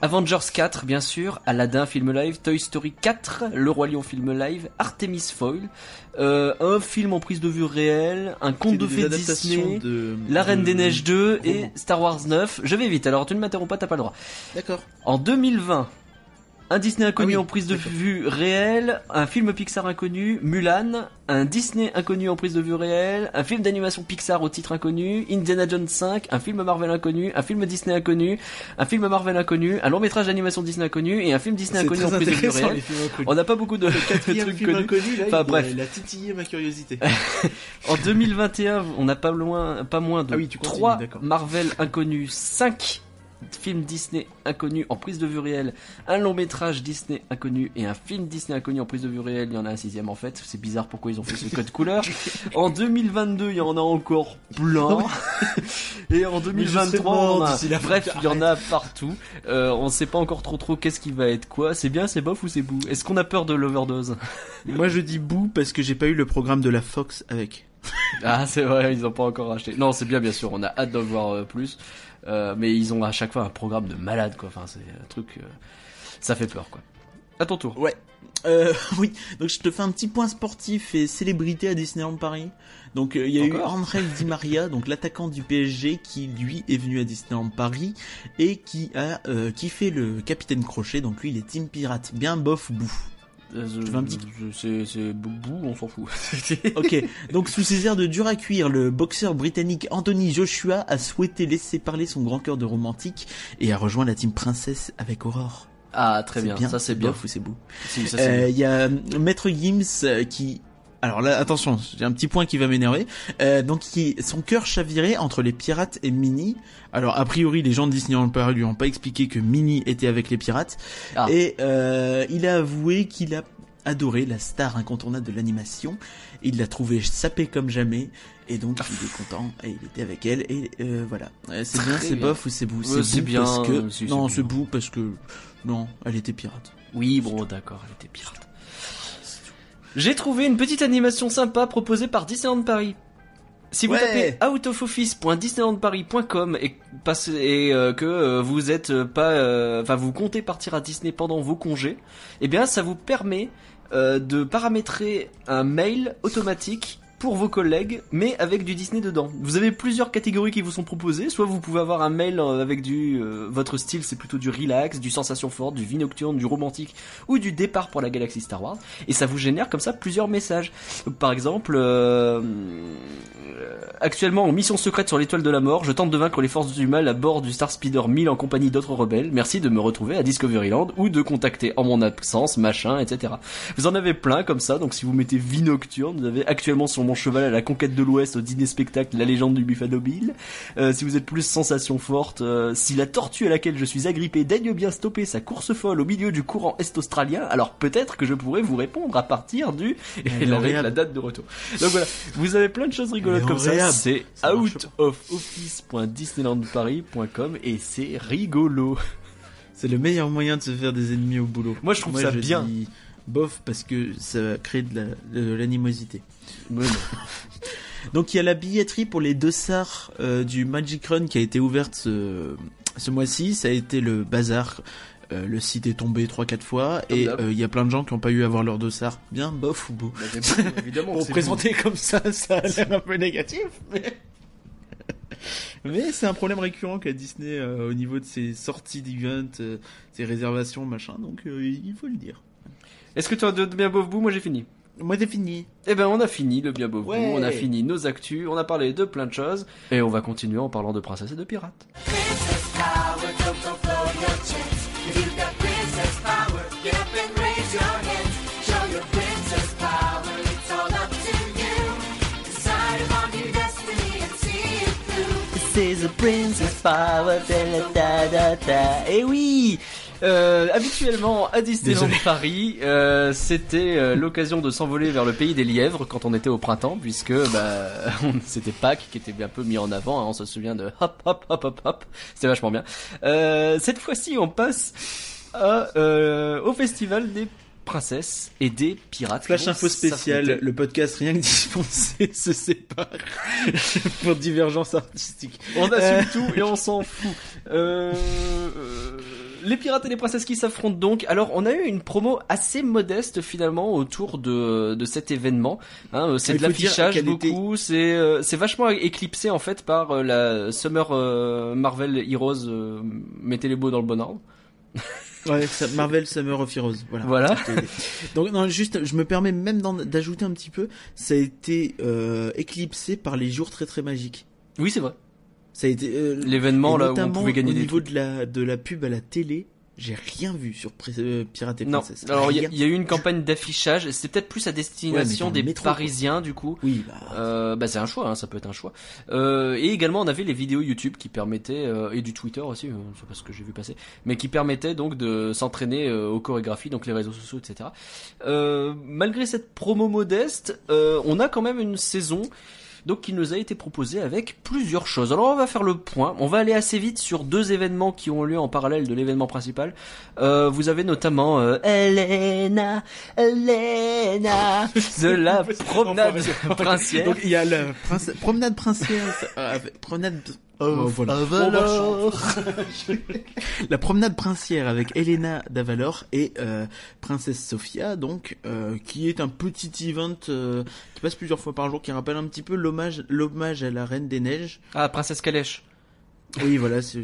Speaker 1: Avengers 4, bien sûr, Aladdin film live, Toy Story 4, Le Roi Lion film live, Artemis Foil, euh, un film en prise de vue réelle, un conte de fées Disney,
Speaker 2: de-
Speaker 1: La Reine
Speaker 2: de-
Speaker 1: des Neiges 2 et. Star Wars 9. Je vais vite, alors tu ne m'interromps pas, t'as pas le droit.
Speaker 2: D'accord.
Speaker 1: En 2020, Un Disney inconnu
Speaker 2: Ah oui,
Speaker 1: en prise de vue réelle, un film Pixar inconnu, Mulan, un Disney inconnu en prise de vue réelle, un film d'animation Pixar au titre inconnu, Indiana Jones 5, un film Marvel inconnu, un film Disney inconnu, un film Marvel inconnu, un long métrage d'animation Disney inconnu et un film Disney inconnu en prise de vue réelle. On n'a pas beaucoup de
Speaker 2: Le
Speaker 1: trucs
Speaker 2: film
Speaker 1: connus.
Speaker 2: inconnu, là,
Speaker 1: Enfin,
Speaker 2: il,
Speaker 1: bref.
Speaker 2: il a titillé ma curiosité.
Speaker 1: En 2021, on n'a pas loin, pas moins de
Speaker 2: Ah oui, tu continues,
Speaker 1: 3
Speaker 2: d'accord.
Speaker 1: Marvel inconnus, 5 films Disney inconnus en prise de vue réelle, un long métrage Disney inconnu et un film Disney inconnu en prise de vue réelle. Il y en a un sixième en fait. C'est bizarre pourquoi ils ont fait ce code couleur. En 2022, il y en a encore plein. et en
Speaker 2: Mais je serai
Speaker 1: 2023, on en
Speaker 2: mort
Speaker 1: a- bref, il y en a partout. Euh, on sait pas encore trop trop qu'est-ce qui va être quoi. C'est bien, c'est bof ou c'est bout. Est-ce qu'on a peur de l'overdose?
Speaker 2: Moi, je dis bou parce que j'ai pas eu le programme de la Fox avec.
Speaker 1: Ah, c'est vrai, ils ont pas encore acheté. Non, c'est bien, bien sûr, on a hâte d'en voir euh, plus. Euh, mais ils ont à chaque fois un programme de malade, quoi. Enfin, c'est un truc. euh, ça fait peur, quoi. À ton tour.
Speaker 2: Ouais. Euh, oui, donc je te fais un petit point sportif et célébrité à Disneyland Paris. Donc euh, il y a
Speaker 1: Encore
Speaker 2: eu Angel Di Maria, donc l'attaquant du PSG qui lui est venu à Disneyland Paris et qui a euh, qui fait le capitaine Crochet. Donc lui il est team pirate, bien bof ou
Speaker 1: Euh,
Speaker 2: Tu veux un petit-
Speaker 1: je- C'est boubou, on s'en fout.
Speaker 2: Ok, donc sous ses airs de dur à cuire, le boxeur britannique Anthony Joshua a souhaité laisser parler son grand cœur de romantique et a rejoint la team princesse avec Aurore.
Speaker 1: ah, très
Speaker 2: C'est
Speaker 1: bien. Ça, c'est bien.
Speaker 2: bof ou c'est.
Speaker 1: Si, c'est
Speaker 2: Euh,
Speaker 1: bien.
Speaker 2: Il y a euh, Maître Gims qui... Alors là, attention, j'ai un petit point qui va m'énerver. Euh, donc, qui, son cœur chavirait entre les pirates et Minnie. Alors, a priori, les gens de Disneyland Paris lui ont pas expliqué que Minnie était avec les pirates.
Speaker 1: Ah.
Speaker 2: Et euh, il a avoué qu'il a adoré la star incontournable de l'animation. Il l'a trouvé sapé comme jamais. Et donc, il est content. Et il était avec elle. Et euh, voilà. Euh, c'est bien, c'est bof ou c'est bou?
Speaker 1: Ouais, c'est bien,
Speaker 2: parce que...
Speaker 1: si,
Speaker 2: non, c'est bou parce que... Non, elle était pirate.
Speaker 1: Oui, bon, d'accord, elle était pirate. J'ai trouvé une petite animation sympa proposée par Disneyland Paris. Si vous
Speaker 2: Ouais.
Speaker 1: tapez outofoffice.disneylandparis.com et, passe- et euh, que euh, vous êtes euh, pas, euh, enfin vous comptez partir à Disney pendant vos congés, eh bien ça vous permet de paramétrer un mail automatique pour vos collègues, mais avec du Disney dedans. Vous avez plusieurs catégories qui vous sont proposées. Soit vous pouvez avoir un mail euh, avec du euh, votre style, c'est plutôt du relax, du sensation forte, du vie nocturne, du romantique ou du départ pour la galaxie Star Wars. Et ça vous génère comme ça plusieurs messages. Par exemple, euh, actuellement en mission secrète sur l'étoile de la mort, je tente de vaincre les forces du mal à bord du Star Speeder 1000 en compagnie d'autres rebelles. Merci de me retrouver à Discoveryland ou de contacter en mon absence, machin, etc. Vous en avez plein comme ça, donc si vous mettez vie nocturne, vous avez actuellement sur mon cheval à la conquête de l'Ouest au dîner spectacle la légende du Buffalo Bill. Euh, si vous êtes plus sensation forte, euh, si la tortue à laquelle je suis agrippé daigne bien stopper sa course folle au milieu du courant est-australien, alors peut-être que je pourrais vous répondre à partir du et
Speaker 2: réable.
Speaker 1: la date de retour. Donc voilà, vous avez plein de choses rigolotes comme ça. C'est outofoffice.disneylandparis.com et c'est rigolo.
Speaker 2: C'est le meilleur moyen de se faire des ennemis au boulot.
Speaker 1: Moi, je trouve ça
Speaker 2: je
Speaker 1: bien.
Speaker 2: dis bof parce que ça crée de la- l'animosité.
Speaker 1: Non.
Speaker 2: Donc il y a la billetterie pour les deux SAR euh, du Magic Run qui a été ouverte ce, ce mois-ci. Ça a été le bazar. Euh, le site est tombé 3-4 fois
Speaker 1: Comme
Speaker 2: et euh, il y a plein de gens qui n'ont pas eu à avoir leur dossard. Bien bof ou beau.
Speaker 1: évidemment.
Speaker 2: Pour présenter comme ça, ça a l'air un peu négatif, mais... Mais c'est un problème récurrent qu'a Disney euh, au niveau de ses sorties d'event, euh, ses réservations, machin, donc euh, il faut le dire.
Speaker 1: Est-ce que tu as de bien bof bout Moi j'ai fini.
Speaker 2: Moi j'ai fini.
Speaker 1: Eh ben on a fini le bien
Speaker 2: Ouais.
Speaker 1: on a fini nos actus, on a parlé de plein de choses et on va continuer en parlant de princesses et de pirates.
Speaker 4: Princess power, don't go blow your chance. If you've got princess power,
Speaker 1: da da da. Et oui euh, habituellement à Disneyland. Paris, euh, c'était euh, l'occasion de s'envoler vers le pays des lièvres quand on était au printemps, puisque bah, on- c'était Pâques qui était un peu mis en avant. hein, on se souvient de hop hop hop hop hop, c'était vachement bien. Euh, cette fois-ci, on passe à, euh, au festival des princesses et des pirates.
Speaker 2: Flash info spécial, le podcast rien que dispensé se sépare pour divergence artistique.
Speaker 1: On assume
Speaker 2: Euh.
Speaker 1: tout et on s'en fout. Euh, euh, les pirates et les princesses qui s'affrontent donc. Alors, on a eu une promo assez modeste finalement autour de, de cet événement. Hein, euh, c'est de l'affichage
Speaker 2: qu'elle était-
Speaker 1: beaucoup. C'est euh, c'est vachement éclipsé en fait par euh, la Summer euh, Marvel Heroes. mettez les mots dans le bon ordre.
Speaker 2: Ouais, Marvel Summer of Heroes. Voilà.
Speaker 1: Voilà.
Speaker 2: Donc non, juste, je me permets même d'ajouter un petit peu. Ça a été euh, éclipsé par les jours très très magiques.
Speaker 1: Oui, c'est vrai.
Speaker 2: Ça a été euh,
Speaker 1: L'événement là où on pouvait gagner
Speaker 2: au
Speaker 1: des
Speaker 2: niveau
Speaker 1: trucs.
Speaker 2: de la de la pub à la télé. J'ai rien vu sur euh, Pirate et
Speaker 1: Non,
Speaker 2: Princesse.
Speaker 1: alors il y, a- y eu une campagne d'affichage, c'était peut-être plus à destination des
Speaker 2: quoi.
Speaker 1: Parisiens du coup.
Speaker 2: Oui, bah,
Speaker 1: Euh, bah c'est un choix, hein, ça peut être un choix. Euh, et également on avait les vidéos YouTube qui permettaient euh, et du Twitter aussi, euh, c'est pas ce que j'ai vu passer, mais qui permettaient donc de s'entraîner aux chorégraphies, donc les réseaux sociaux, etc. Euh, malgré cette promo modeste, euh, on a quand même une saison. Donc qui nous a été proposée avec plusieurs choses. Alors on va faire le point. On va aller assez vite sur deux événements qui ont lieu en parallèle de l'événement principal. Euh, vous avez notamment euh, Elena, Elena de la promenade princière.
Speaker 2: donc il y a la prince- promenade princesse, euh, promenade. Oh, voilà.
Speaker 1: Avalor.
Speaker 2: La promenade princière avec Elena d'Avalor et euh, Princesse Sophia, donc euh, qui est un petit event euh, qui passe plusieurs fois par jour, qui rappelle un petit peu l'hommage l'hommage à la Reine des Neiges.
Speaker 1: Ah, Princesse Calèche.
Speaker 2: Oui, voilà. c'est-.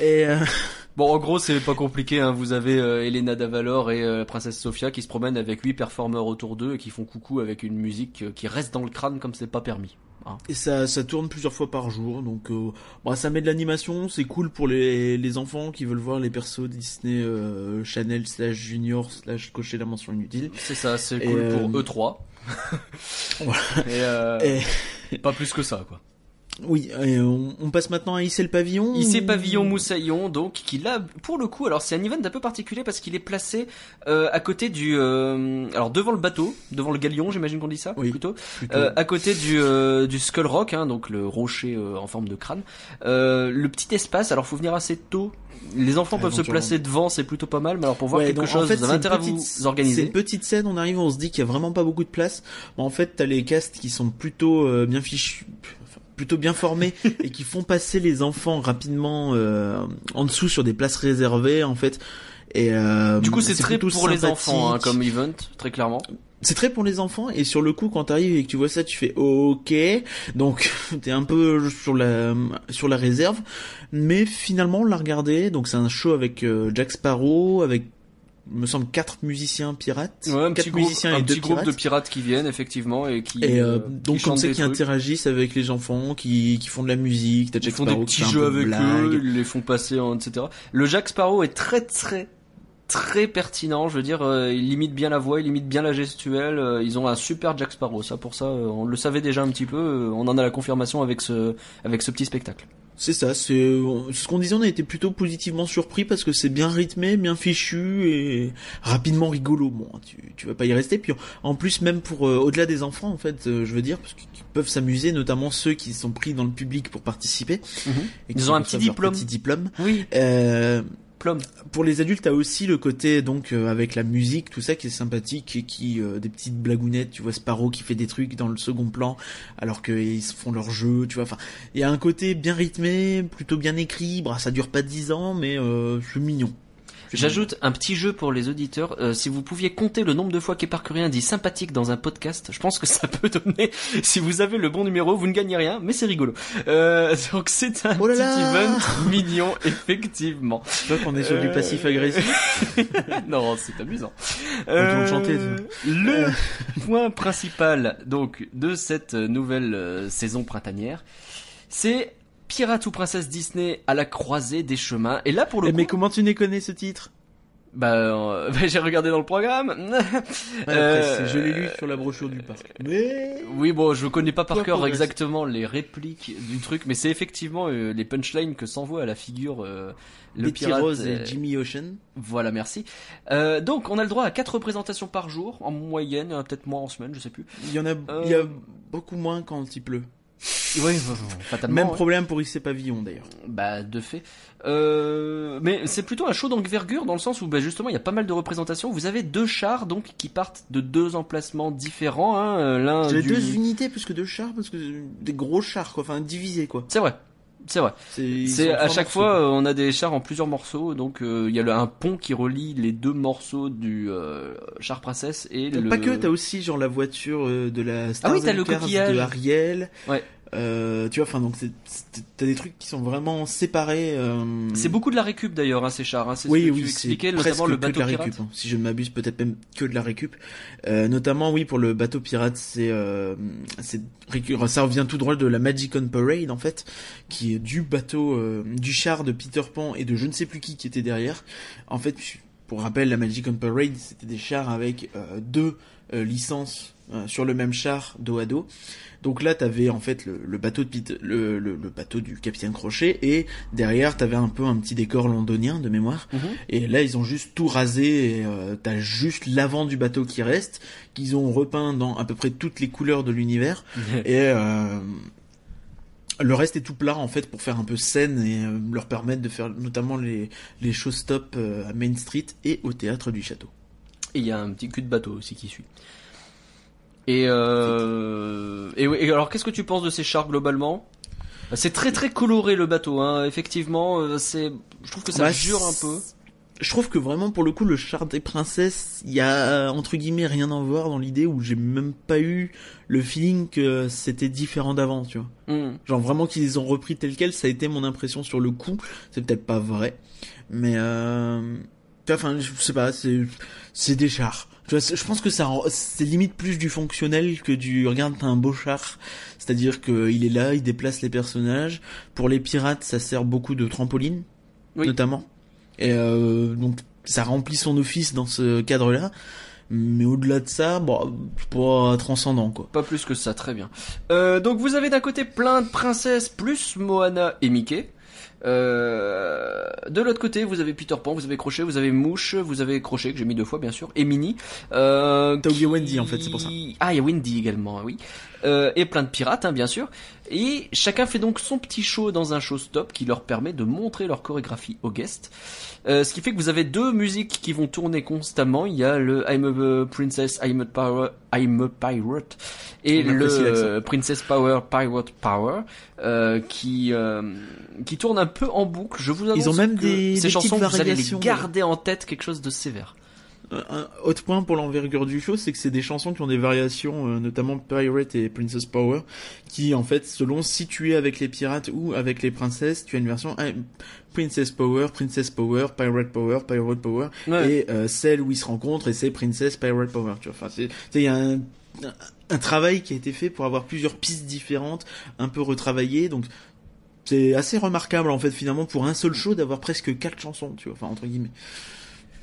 Speaker 2: Et euh,
Speaker 1: Bon, en gros, c'est pas compliqué. Hein. Vous avez euh, Elena d'Avalor et euh, la Princesse Sophia qui se promènent avec huit performeurs autour d'eux et qui font coucou avec une musique qui reste dans le crâne comme c'est pas permis.
Speaker 2: Et ça, ça tourne plusieurs fois par jour, donc euh, bon, ça met de l'animation, c'est cool pour les, les enfants qui veulent voir les persos Disney euh, Channel slash Junior slash cocher la mention inutile.
Speaker 1: C'est ça, c'est cool
Speaker 2: euh,
Speaker 1: pour E3.
Speaker 2: Voilà.
Speaker 1: Et, euh,
Speaker 2: Et,
Speaker 1: pas plus que ça, quoi.
Speaker 2: Oui, et on, on passe maintenant à Hisser le pavillon. Ou-
Speaker 1: Pavillon Moussaillon, donc, qui là, pour le coup, alors c'est un event un peu particulier parce qu'il est placé euh, à côté du, euh, alors devant le bateau, devant le galion, j'imagine qu'on dit ça,
Speaker 2: Oui.
Speaker 1: plutôt,
Speaker 2: plutôt.
Speaker 1: Euh, à côté du, euh, du Skull Rock, hein, donc le rocher euh, en forme de crâne. Euh, le petit espace, alors faut venir assez tôt. Les enfants peuvent se placer devant, c'est plutôt pas mal. Mais alors pour voir
Speaker 2: Ouais,
Speaker 1: quelque
Speaker 2: donc, en
Speaker 1: chose,
Speaker 2: fait,
Speaker 1: vous avez
Speaker 2: c'est
Speaker 1: à
Speaker 2: une
Speaker 1: vous
Speaker 2: petite- C'est
Speaker 1: organiser.
Speaker 2: une petite scène, on arrive, on se dit qu'il y a vraiment pas beaucoup de place. Mais en fait, t'as les castes qui sont plutôt euh, bien fichus, plutôt bien formés et qui font passer les enfants rapidement euh, en dessous sur des places réservées, en fait. Et euh,
Speaker 1: Du coup, c'est très pour les enfants hein, comme event, très clairement.
Speaker 2: C'est très pour les enfants et sur le coup quand t'arrives et que tu vois ça tu fais ok donc t'es un peu sur la sur la réserve mais finalement on l'a regardé donc c'est un show avec euh, Jack Sparrow avec me semble quatre musiciens pirates
Speaker 1: Ouais, un
Speaker 2: quatre
Speaker 1: petit groupe,
Speaker 2: musiciens
Speaker 1: un
Speaker 2: et deux
Speaker 1: petit groupe
Speaker 2: pirates
Speaker 1: de pirates qui viennent effectivement et qui
Speaker 2: et euh,
Speaker 1: euh,
Speaker 2: donc
Speaker 1: qui
Speaker 2: comme ça qui
Speaker 1: trucs.
Speaker 2: interagissent avec les enfants qui qui font de la musique t'as
Speaker 1: Ils font des petits jeux avec
Speaker 2: blague.
Speaker 1: eux, ils les font passer etc. Le Jack Sparrow est très très très pertinent, je veux dire, euh, il limite bien la voix, il limite bien la gestuelle, euh, ils ont un super Jack Sparrow, ça pour ça, on le savait déjà un petit peu, on en a la confirmation avec ce avec ce petit spectacle.
Speaker 2: C'est ça, c'est ce qu'on disait, on a été plutôt positivement surpris parce que c'est bien rythmé, bien fichu et rapidement rigolo. Bon, tu, tu vas pas y rester. Puis en plus, même pour euh, au-delà des enfants, en fait, euh, je veux dire, parce qu'ils peuvent s'amuser, notamment ceux qui sont pris dans le public pour participer. Et qui
Speaker 1: Ils ont un petit diplôme.
Speaker 2: Petit diplôme.
Speaker 1: Oui,
Speaker 2: Euh, pour les adultes, t'as aussi le côté donc euh, avec la musique, tout ça qui est sympathique et qui euh, des petites blagounettes. Tu vois Sparrow qui fait des trucs dans le second plan alors qu'ils font leur jeu. Tu vois, enfin, il y a un côté bien rythmé, plutôt bien écrit. Bah, ça dure pas dix ans, mais euh, c'est mignon. C'est
Speaker 1: J'ajoute un petit jeu pour les auditeurs. Euh, si vous pouviez compter le nombre de fois qu'Éparcurien dit sympathique dans un podcast, je pense que ça peut donner. Si vous avez le bon numéro, vous ne gagnez rien, mais c'est rigolo. Euh, donc c'est un
Speaker 2: Oh là
Speaker 1: petit
Speaker 2: là
Speaker 1: event mignon, effectivement.
Speaker 2: Vois qu'on est sur du
Speaker 1: Euh,
Speaker 2: passif agressif.
Speaker 1: non, c'est amusant. Euh,
Speaker 2: chanter,
Speaker 1: le point principal donc de cette nouvelle euh, saison printanière, c'est Pirate ou Princesse Disney à la croisée des chemins. Et là pour le
Speaker 2: Eh,
Speaker 1: coup,
Speaker 2: mais comment tu ne connais ce titre?
Speaker 1: Bah, euh, bah, j'ai regardé dans le programme.
Speaker 2: Après,
Speaker 1: Euh,
Speaker 2: Je l'ai lu sur la brochure du parc. Mais
Speaker 1: Oui, bon, je connais pas par cœur
Speaker 2: progresse.
Speaker 1: exactement les répliques du truc, mais c'est effectivement euh, les punchlines que s'envoie à la figure le
Speaker 2: Betty
Speaker 1: pirate.
Speaker 2: Rose et Jimmy Ocean.
Speaker 1: Voilà, merci. Donc, on a le droit à quatre représentations par jour, en moyenne, peut-être moins en semaine, je sais plus.
Speaker 2: Il y en a, il y a beaucoup moins quand il pleut.
Speaker 1: Oui, fatalement.
Speaker 2: Même problème pour Issey Pavillon d'ailleurs.
Speaker 1: Bah, de fait. Euh, mais c'est plutôt un show d'envergure dans le sens où, bah, justement, il y a pas mal de représentations. Vous avez deux chars, donc, qui partent de deux emplacements différents. Hein, euh, l'un
Speaker 2: J'ai
Speaker 1: du...
Speaker 2: deux unités plus que deux chars parce que des gros chars quoi, enfin divisés quoi.
Speaker 1: C'est vrai. C'est vrai.
Speaker 2: C'est
Speaker 1: à chaque
Speaker 2: morceaux,
Speaker 1: fois, euh, on a des chars en plusieurs morceaux. Donc, euh, il y a le- un pont qui relie les deux morceaux du euh, char princesse et
Speaker 2: Euh,
Speaker 1: le.
Speaker 2: Pas que, t'as aussi genre la voiture de la Star
Speaker 1: Ah oui, t'as le coquillage.
Speaker 2: de Ariel.
Speaker 1: Ouais.
Speaker 2: Euh, tu vois, enfin donc t'as des trucs qui sont vraiment séparés. euh,
Speaker 1: C'est beaucoup de la récup d'ailleurs, hein, ces chars. Hein, c'est ce
Speaker 2: oui,
Speaker 1: que
Speaker 2: oui,
Speaker 1: tu expliquais, notamment le
Speaker 2: que de
Speaker 1: bateau
Speaker 2: la
Speaker 1: pirate.
Speaker 2: récup. hein. Si je ne m'abuse, peut-être même que de la récup. Euh, notamment, oui, pour le bateau pirate, c'est, euh, ça revient tout droit de la Magic on Parade en fait, qui est du bateau, euh, du char de Peter Pan et de je ne sais plus qui qui était derrière. En fait, pour rappel, la Magic on Parade, c'était des chars avec euh, deux euh, licences euh, sur le même char dos à dos. Donc là, t'avais en fait le, le bateau de Pete- le, le, le bateau du capitaine Crochet et derrière t'avais un peu un petit décor londonien de mémoire.
Speaker 1: Mhm.
Speaker 2: Et là, ils ont juste tout rasé. Et euh, t'as juste l'avant du bateau qui reste, qu'ils ont repeint dans à peu près toutes les couleurs de l'univers. et euh, le reste est tout plat en fait pour faire un peu scène et euh, leur permettre de faire notamment les les showstops à Main Street et au théâtre du château.
Speaker 1: Et il y a un petit cul de bateau aussi qui suit. Et, euh... et, alors, qu'est-ce que tu penses de ces chars globalement? C'est très très coloré le bateau, hein. effectivement. euh, C'est, je trouve que ça
Speaker 2: Bah,
Speaker 1: jure un peu.
Speaker 2: Je trouve que vraiment pour le coup le char des princesses, il y a entre guillemets rien à voir dans l'idée où j'ai même pas eu le feeling que c'était différent d'avant, tu vois.
Speaker 1: Hmm.
Speaker 2: Genre vraiment qu'ils les ont repris tel quel, ça a été mon impression sur le coup. C'est peut-être pas vrai, mais euh... tu vois, enfin, je sais pas, c'est c'est des chars. Tu vois, je pense que ça, c'est limite plus du fonctionnel que du regarde t'as un beau char. C'est-à-dire que il est là, il déplace les personnages. Pour les pirates, ça sert beaucoup de trampoline,
Speaker 1: Oui.
Speaker 2: notamment. Et euh, donc ça remplit son office dans ce cadre-là. Mais au-delà de ça, bon, pas transcendant quoi.
Speaker 1: Pas plus que ça, très bien. Euh, donc vous avez d'un côté plein de princesses plus Moana et Mickey. Euh, de l'autre côté, vous avez Peter Pan, vous avez Crochet, vous avez Mouche, vous avez Crochet que j'ai mis deux fois bien sûr, et Minnie. Euh,
Speaker 2: T'as oublié
Speaker 1: qui-
Speaker 2: Wendy, en fait, c'est pour ça.
Speaker 1: Ah, il y a Wendy également, oui. Euh, et plein de pirates, hein, bien sûr. Et chacun fait donc son petit show dans un show stop qui leur permet de montrer leur chorégraphie aux guests. Euh, ce qui fait que vous avez deux musiques qui vont tourner constamment. Il y a le I'm a Princess, I'm a, power, I'm a Pirate et le Princess Power, Pirate Power euh, qui qui tourne un peu en boucle. Je vous annonce
Speaker 2: Ils ont même
Speaker 1: que
Speaker 2: des-
Speaker 1: ces
Speaker 2: des
Speaker 1: chansons vous allez les garder en tête quelque chose de sévère.
Speaker 2: Un autre point pour l'envergure du show, c'est que c'est des chansons qui ont des variations, euh, notamment Pirate et Princess Power, qui en fait, selon si tu es avec les pirates ou avec les princesses, tu as une version euh, Princess Power, Princess Power, Pirate Power, Pirate Power,
Speaker 1: Ouais.
Speaker 2: et euh, celle où ils se rencontrent et c'est Princess Pirate Power. Tu vois, enfin, il y a un- un travail qui a été fait pour avoir plusieurs pistes différentes, un peu retravaillées, donc. C'est assez remarquable en fait finalement pour un seul show d'avoir presque quatre chansons, tu vois, enfin entre guillemets.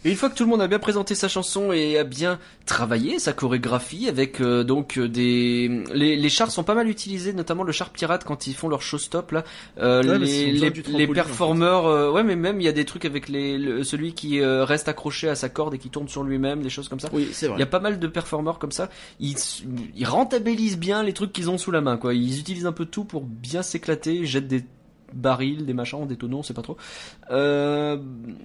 Speaker 1: Et une fois que tout le monde a bien présenté sa chanson et a bien travaillé sa chorégraphie avec euh, donc euh, des les, les chars sont pas mal utilisés notamment le char pirate quand ils font leur showstop là euh,
Speaker 2: Ouais,
Speaker 1: les, les, les
Speaker 2: trampoline, en fait.
Speaker 1: performeurs euh, ouais mais même il y a des trucs avec les le- celui qui euh, reste accroché à sa corde et qui tourne sur lui-même des choses comme ça
Speaker 2: Oui, c'est vrai.
Speaker 1: il y a pas mal de performeurs comme ça. Ils, ils rentabilisent bien les trucs qu'ils ont sous la main, quoi. Ils utilisent un peu tout pour bien s'éclater, jettent des barils, des machins, des tonneaux, on sait pas trop. Euh,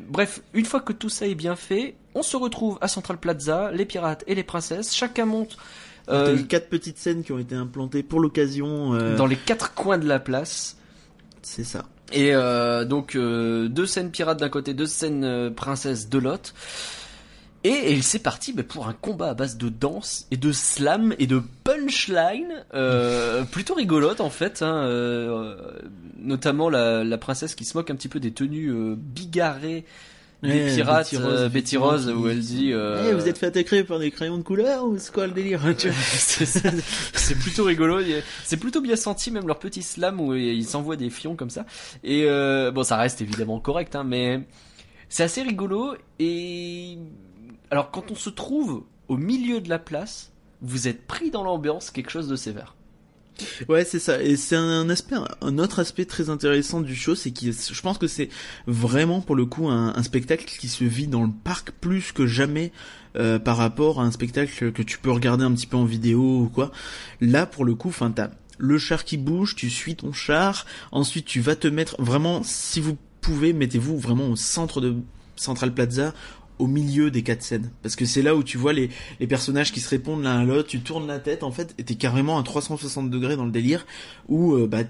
Speaker 1: bref, une fois que tout ça est bien fait, on se retrouve à Central Plaza, les pirates et les princesses. Chacun monte
Speaker 2: T'as
Speaker 1: euh,
Speaker 2: eu quatre petites scènes qui ont été implantées pour l'occasion. euh,
Speaker 1: dans les quatre coins de la place.
Speaker 2: C'est ça.
Speaker 1: Et euh, donc euh, deux scènes pirates d'un côté, deux scènes euh, princesses de l'autre. Et, et c'est parti pour un combat à base de danse et de slam et de punchline, euh, plutôt rigolote en fait, hein, euh, notamment la, la princesse qui se moque un petit peu des tenues euh, bigarrées des
Speaker 2: Ouais,
Speaker 1: pirates,
Speaker 2: Betty Rose,
Speaker 1: euh, Betty où elle dit... euh,
Speaker 2: Eh, vous êtes fait attaquer par des crayons de couleur ou c'est quoi le délire vois
Speaker 1: c'est plutôt rigolo. C'est plutôt bien senti, même leur petit slam où ils s'envoient des fions comme ça. Et euh, bon, ça reste évidemment correct, hein, mais c'est assez rigolo. Et alors, quand on se trouve au milieu de la place, vous êtes pris dans l'ambiance, quelque chose de sévère.
Speaker 2: Ouais, c'est ça. Et c'est un aspect, un autre aspect très intéressant du show, c'est que je pense que c'est vraiment pour le coup un, spectacle qui se vit dans le parc plus que jamais euh, par rapport à un spectacle que tu peux regarder un petit peu en vidéo ou quoi. Là, pour le coup, enfin, t'as le char qui bouge, tu suis ton char, ensuite tu vas te mettre vraiment, si vous pouvez, mettez-vous vraiment au centre de Central Plaza, au milieu des quatre scènes parce que c'est là où tu vois les, les personnages qui se répondent l'un à l'autre tu tournes la tête en fait et t'es carrément à 360 degrés dans le délire où euh, bah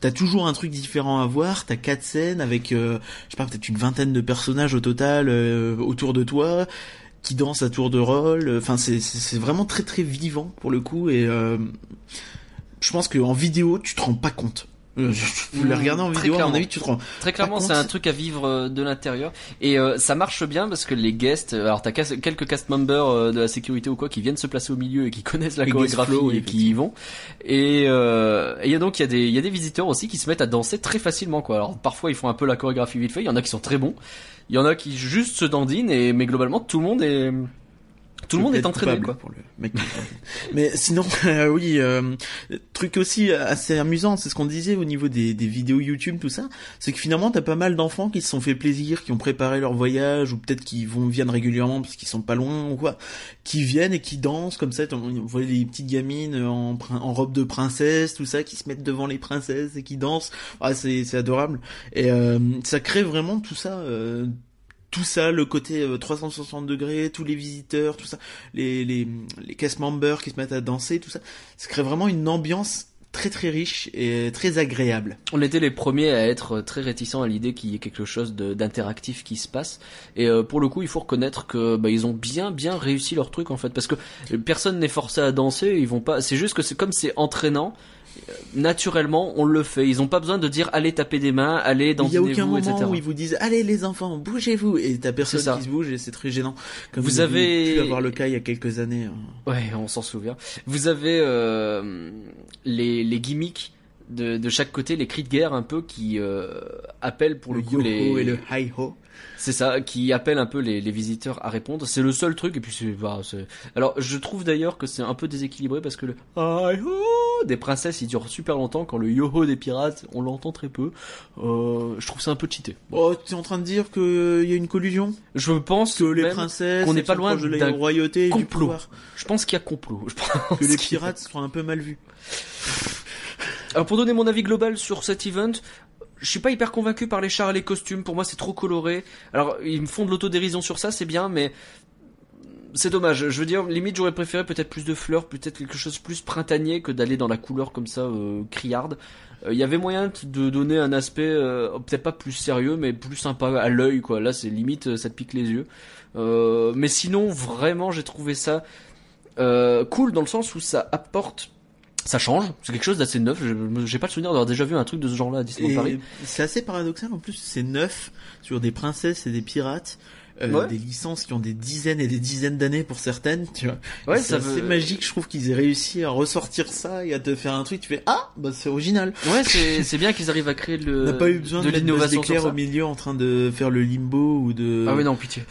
Speaker 2: t'as toujours un truc différent à voir t'as quatre scènes avec euh, je sais pas peut-être une vingtaine de personnages au total euh, autour de toi qui dansent à tour de rôle enfin c'est c'est vraiment très très vivant pour le coup et euh, je pense qu'en vidéo, tu te rends pas compte. Euh, je- Vous les
Speaker 1: Mm,
Speaker 2: regardez en
Speaker 1: très
Speaker 2: vidéo, à mon
Speaker 1: clairement.
Speaker 2: avis, tu te rends.
Speaker 1: Très clairement, c'est un truc à vivre euh, de l'intérieur et euh, ça marche bien parce que les guests, euh, alors t'as quelques cast members euh, de la sécurité ou quoi qui viennent se placer au milieu et qui connaissent la chorégraphie
Speaker 2: flow,
Speaker 1: et qui y vont. Et euh, et il y a donc il y a des il y a des visiteurs aussi qui se mettent à danser très facilement quoi. Alors parfois ils font un peu la chorégraphie vite fait, il y en a qui sont très bons, il y en a qui juste se dandinent et mais globalement tout le monde est tout le monde est entraîné quoi.
Speaker 2: Pour le mec. Mais sinon, euh, oui, euh, truc aussi assez amusant, c'est ce qu'on disait au niveau des, des vidéos YouTube, tout ça, c'est que finalement t'as pas mal d'enfants qui se sont fait plaisir, qui ont préparé leur voyage, ou peut-être qui vont viennent régulièrement parce qu'ils sont pas loin ou quoi, qui viennent et qui dansent comme ça. On voit les petites gamines en, en robe de princesse, tout ça, qui se mettent devant les princesses et qui dansent. Ah, c'est c'est adorable. Et euh, ça crée vraiment tout ça. Euh, tout ça, le côté euh, 360 degrés, tous les visiteurs, tout ça, les, les, les cast members qui se mettent à danser, tout ça, ça crée vraiment une ambiance très très riche et très agréable.
Speaker 1: On était les premiers à être très réticents à l'idée qu'il y ait quelque chose d'interactif qui se passe. Et euh, pour le coup, il faut reconnaître que bah, ils ont bien bien réussi leur truc en fait, parce que personne n'est forcé à danser. Ils vont pas. C'est juste que c'est comme c'est entraînant. Euh, Naturellement, on le fait. Ils ont pas besoin de dire allez taper des mains, allez
Speaker 2: Il y a aucun moment
Speaker 1: etc.
Speaker 2: où ils vous disent allez les enfants, bougez-vous et t'as personne qui se bouge et c'est très gênant. Comme
Speaker 1: Vous
Speaker 2: vous, avez
Speaker 1: avez-
Speaker 2: pu avoir le cas il y a quelques années. hein.
Speaker 1: Ouais, on s'en souvient. Vous avez euh, les, les gimmicks de, de chaque côté, les cris de guerre un peu qui euh, appellent pour le,
Speaker 2: le
Speaker 1: coup
Speaker 2: yo-ho
Speaker 1: les
Speaker 2: et le hi-ho.
Speaker 1: C'est ça, qui appelle un peu les, les visiteurs à répondre. C'est le seul truc, et puis c'est, bah, Alors, je trouve d'ailleurs que c'est un peu déséquilibré parce que le hi-ho des princesses, il dure super longtemps, quand le yo-ho des pirates, on l'entend très peu. Euh, je trouve ça un peu cheaté.
Speaker 2: Oh, t'es en train de dire qu'il y a une collusion?
Speaker 1: Je pense
Speaker 2: Que les princesses
Speaker 1: qu'on n'est pas
Speaker 2: sont
Speaker 1: loin
Speaker 2: de la royauté et du
Speaker 1: complot.
Speaker 2: pouvoir.
Speaker 1: Je pense qu'il y a complot. Je pense
Speaker 2: Que les pirates seront un peu mal vus.
Speaker 1: Alors pour donner mon avis global sur cet event, je suis pas hyper convaincu par les chars et les costumes. Pour moi, c'est trop coloré. Alors ils me font de l'autodérision sur ça, c'est bien, mais c'est dommage. Je veux dire, limite, j'aurais préféré peut-être plus de fleurs, peut-être quelque chose de plus printanier que d'aller dans la couleur comme ça euh, criarde. Euh, Il y avait moyen de donner un aspect euh, peut-être pas plus sérieux, mais plus sympa à l'œil, quoi. Là, c'est limite, ça te pique les yeux. Mais sinon, vraiment, j'ai trouvé ça cool dans le sens où ça apporte ça change, c'est quelque chose d'assez neuf. J'ai pas le souvenir d'avoir déjà vu un truc de ce genre-là à Disneyland Paris.
Speaker 2: c'est assez paradoxal en plus, c'est neuf sur des princesses et des pirates, euh,
Speaker 1: Ouais.
Speaker 2: des licences qui ont des dizaines et des dizaines d'années pour certaines, tu vois.
Speaker 1: Ouais,
Speaker 2: c'est
Speaker 1: veut-
Speaker 2: magique, je trouve qu'ils aient réussi à ressortir ça et à te faire un truc, tu fais ah, bah c'est original.
Speaker 1: Ouais, c'est bien qu'ils arrivent à créer le
Speaker 2: On n'a pas eu besoin
Speaker 1: de
Speaker 2: de,
Speaker 1: l'innovation
Speaker 2: d'éclair au milieu en train de faire le limbo ou de
Speaker 1: Ah oui non pitié.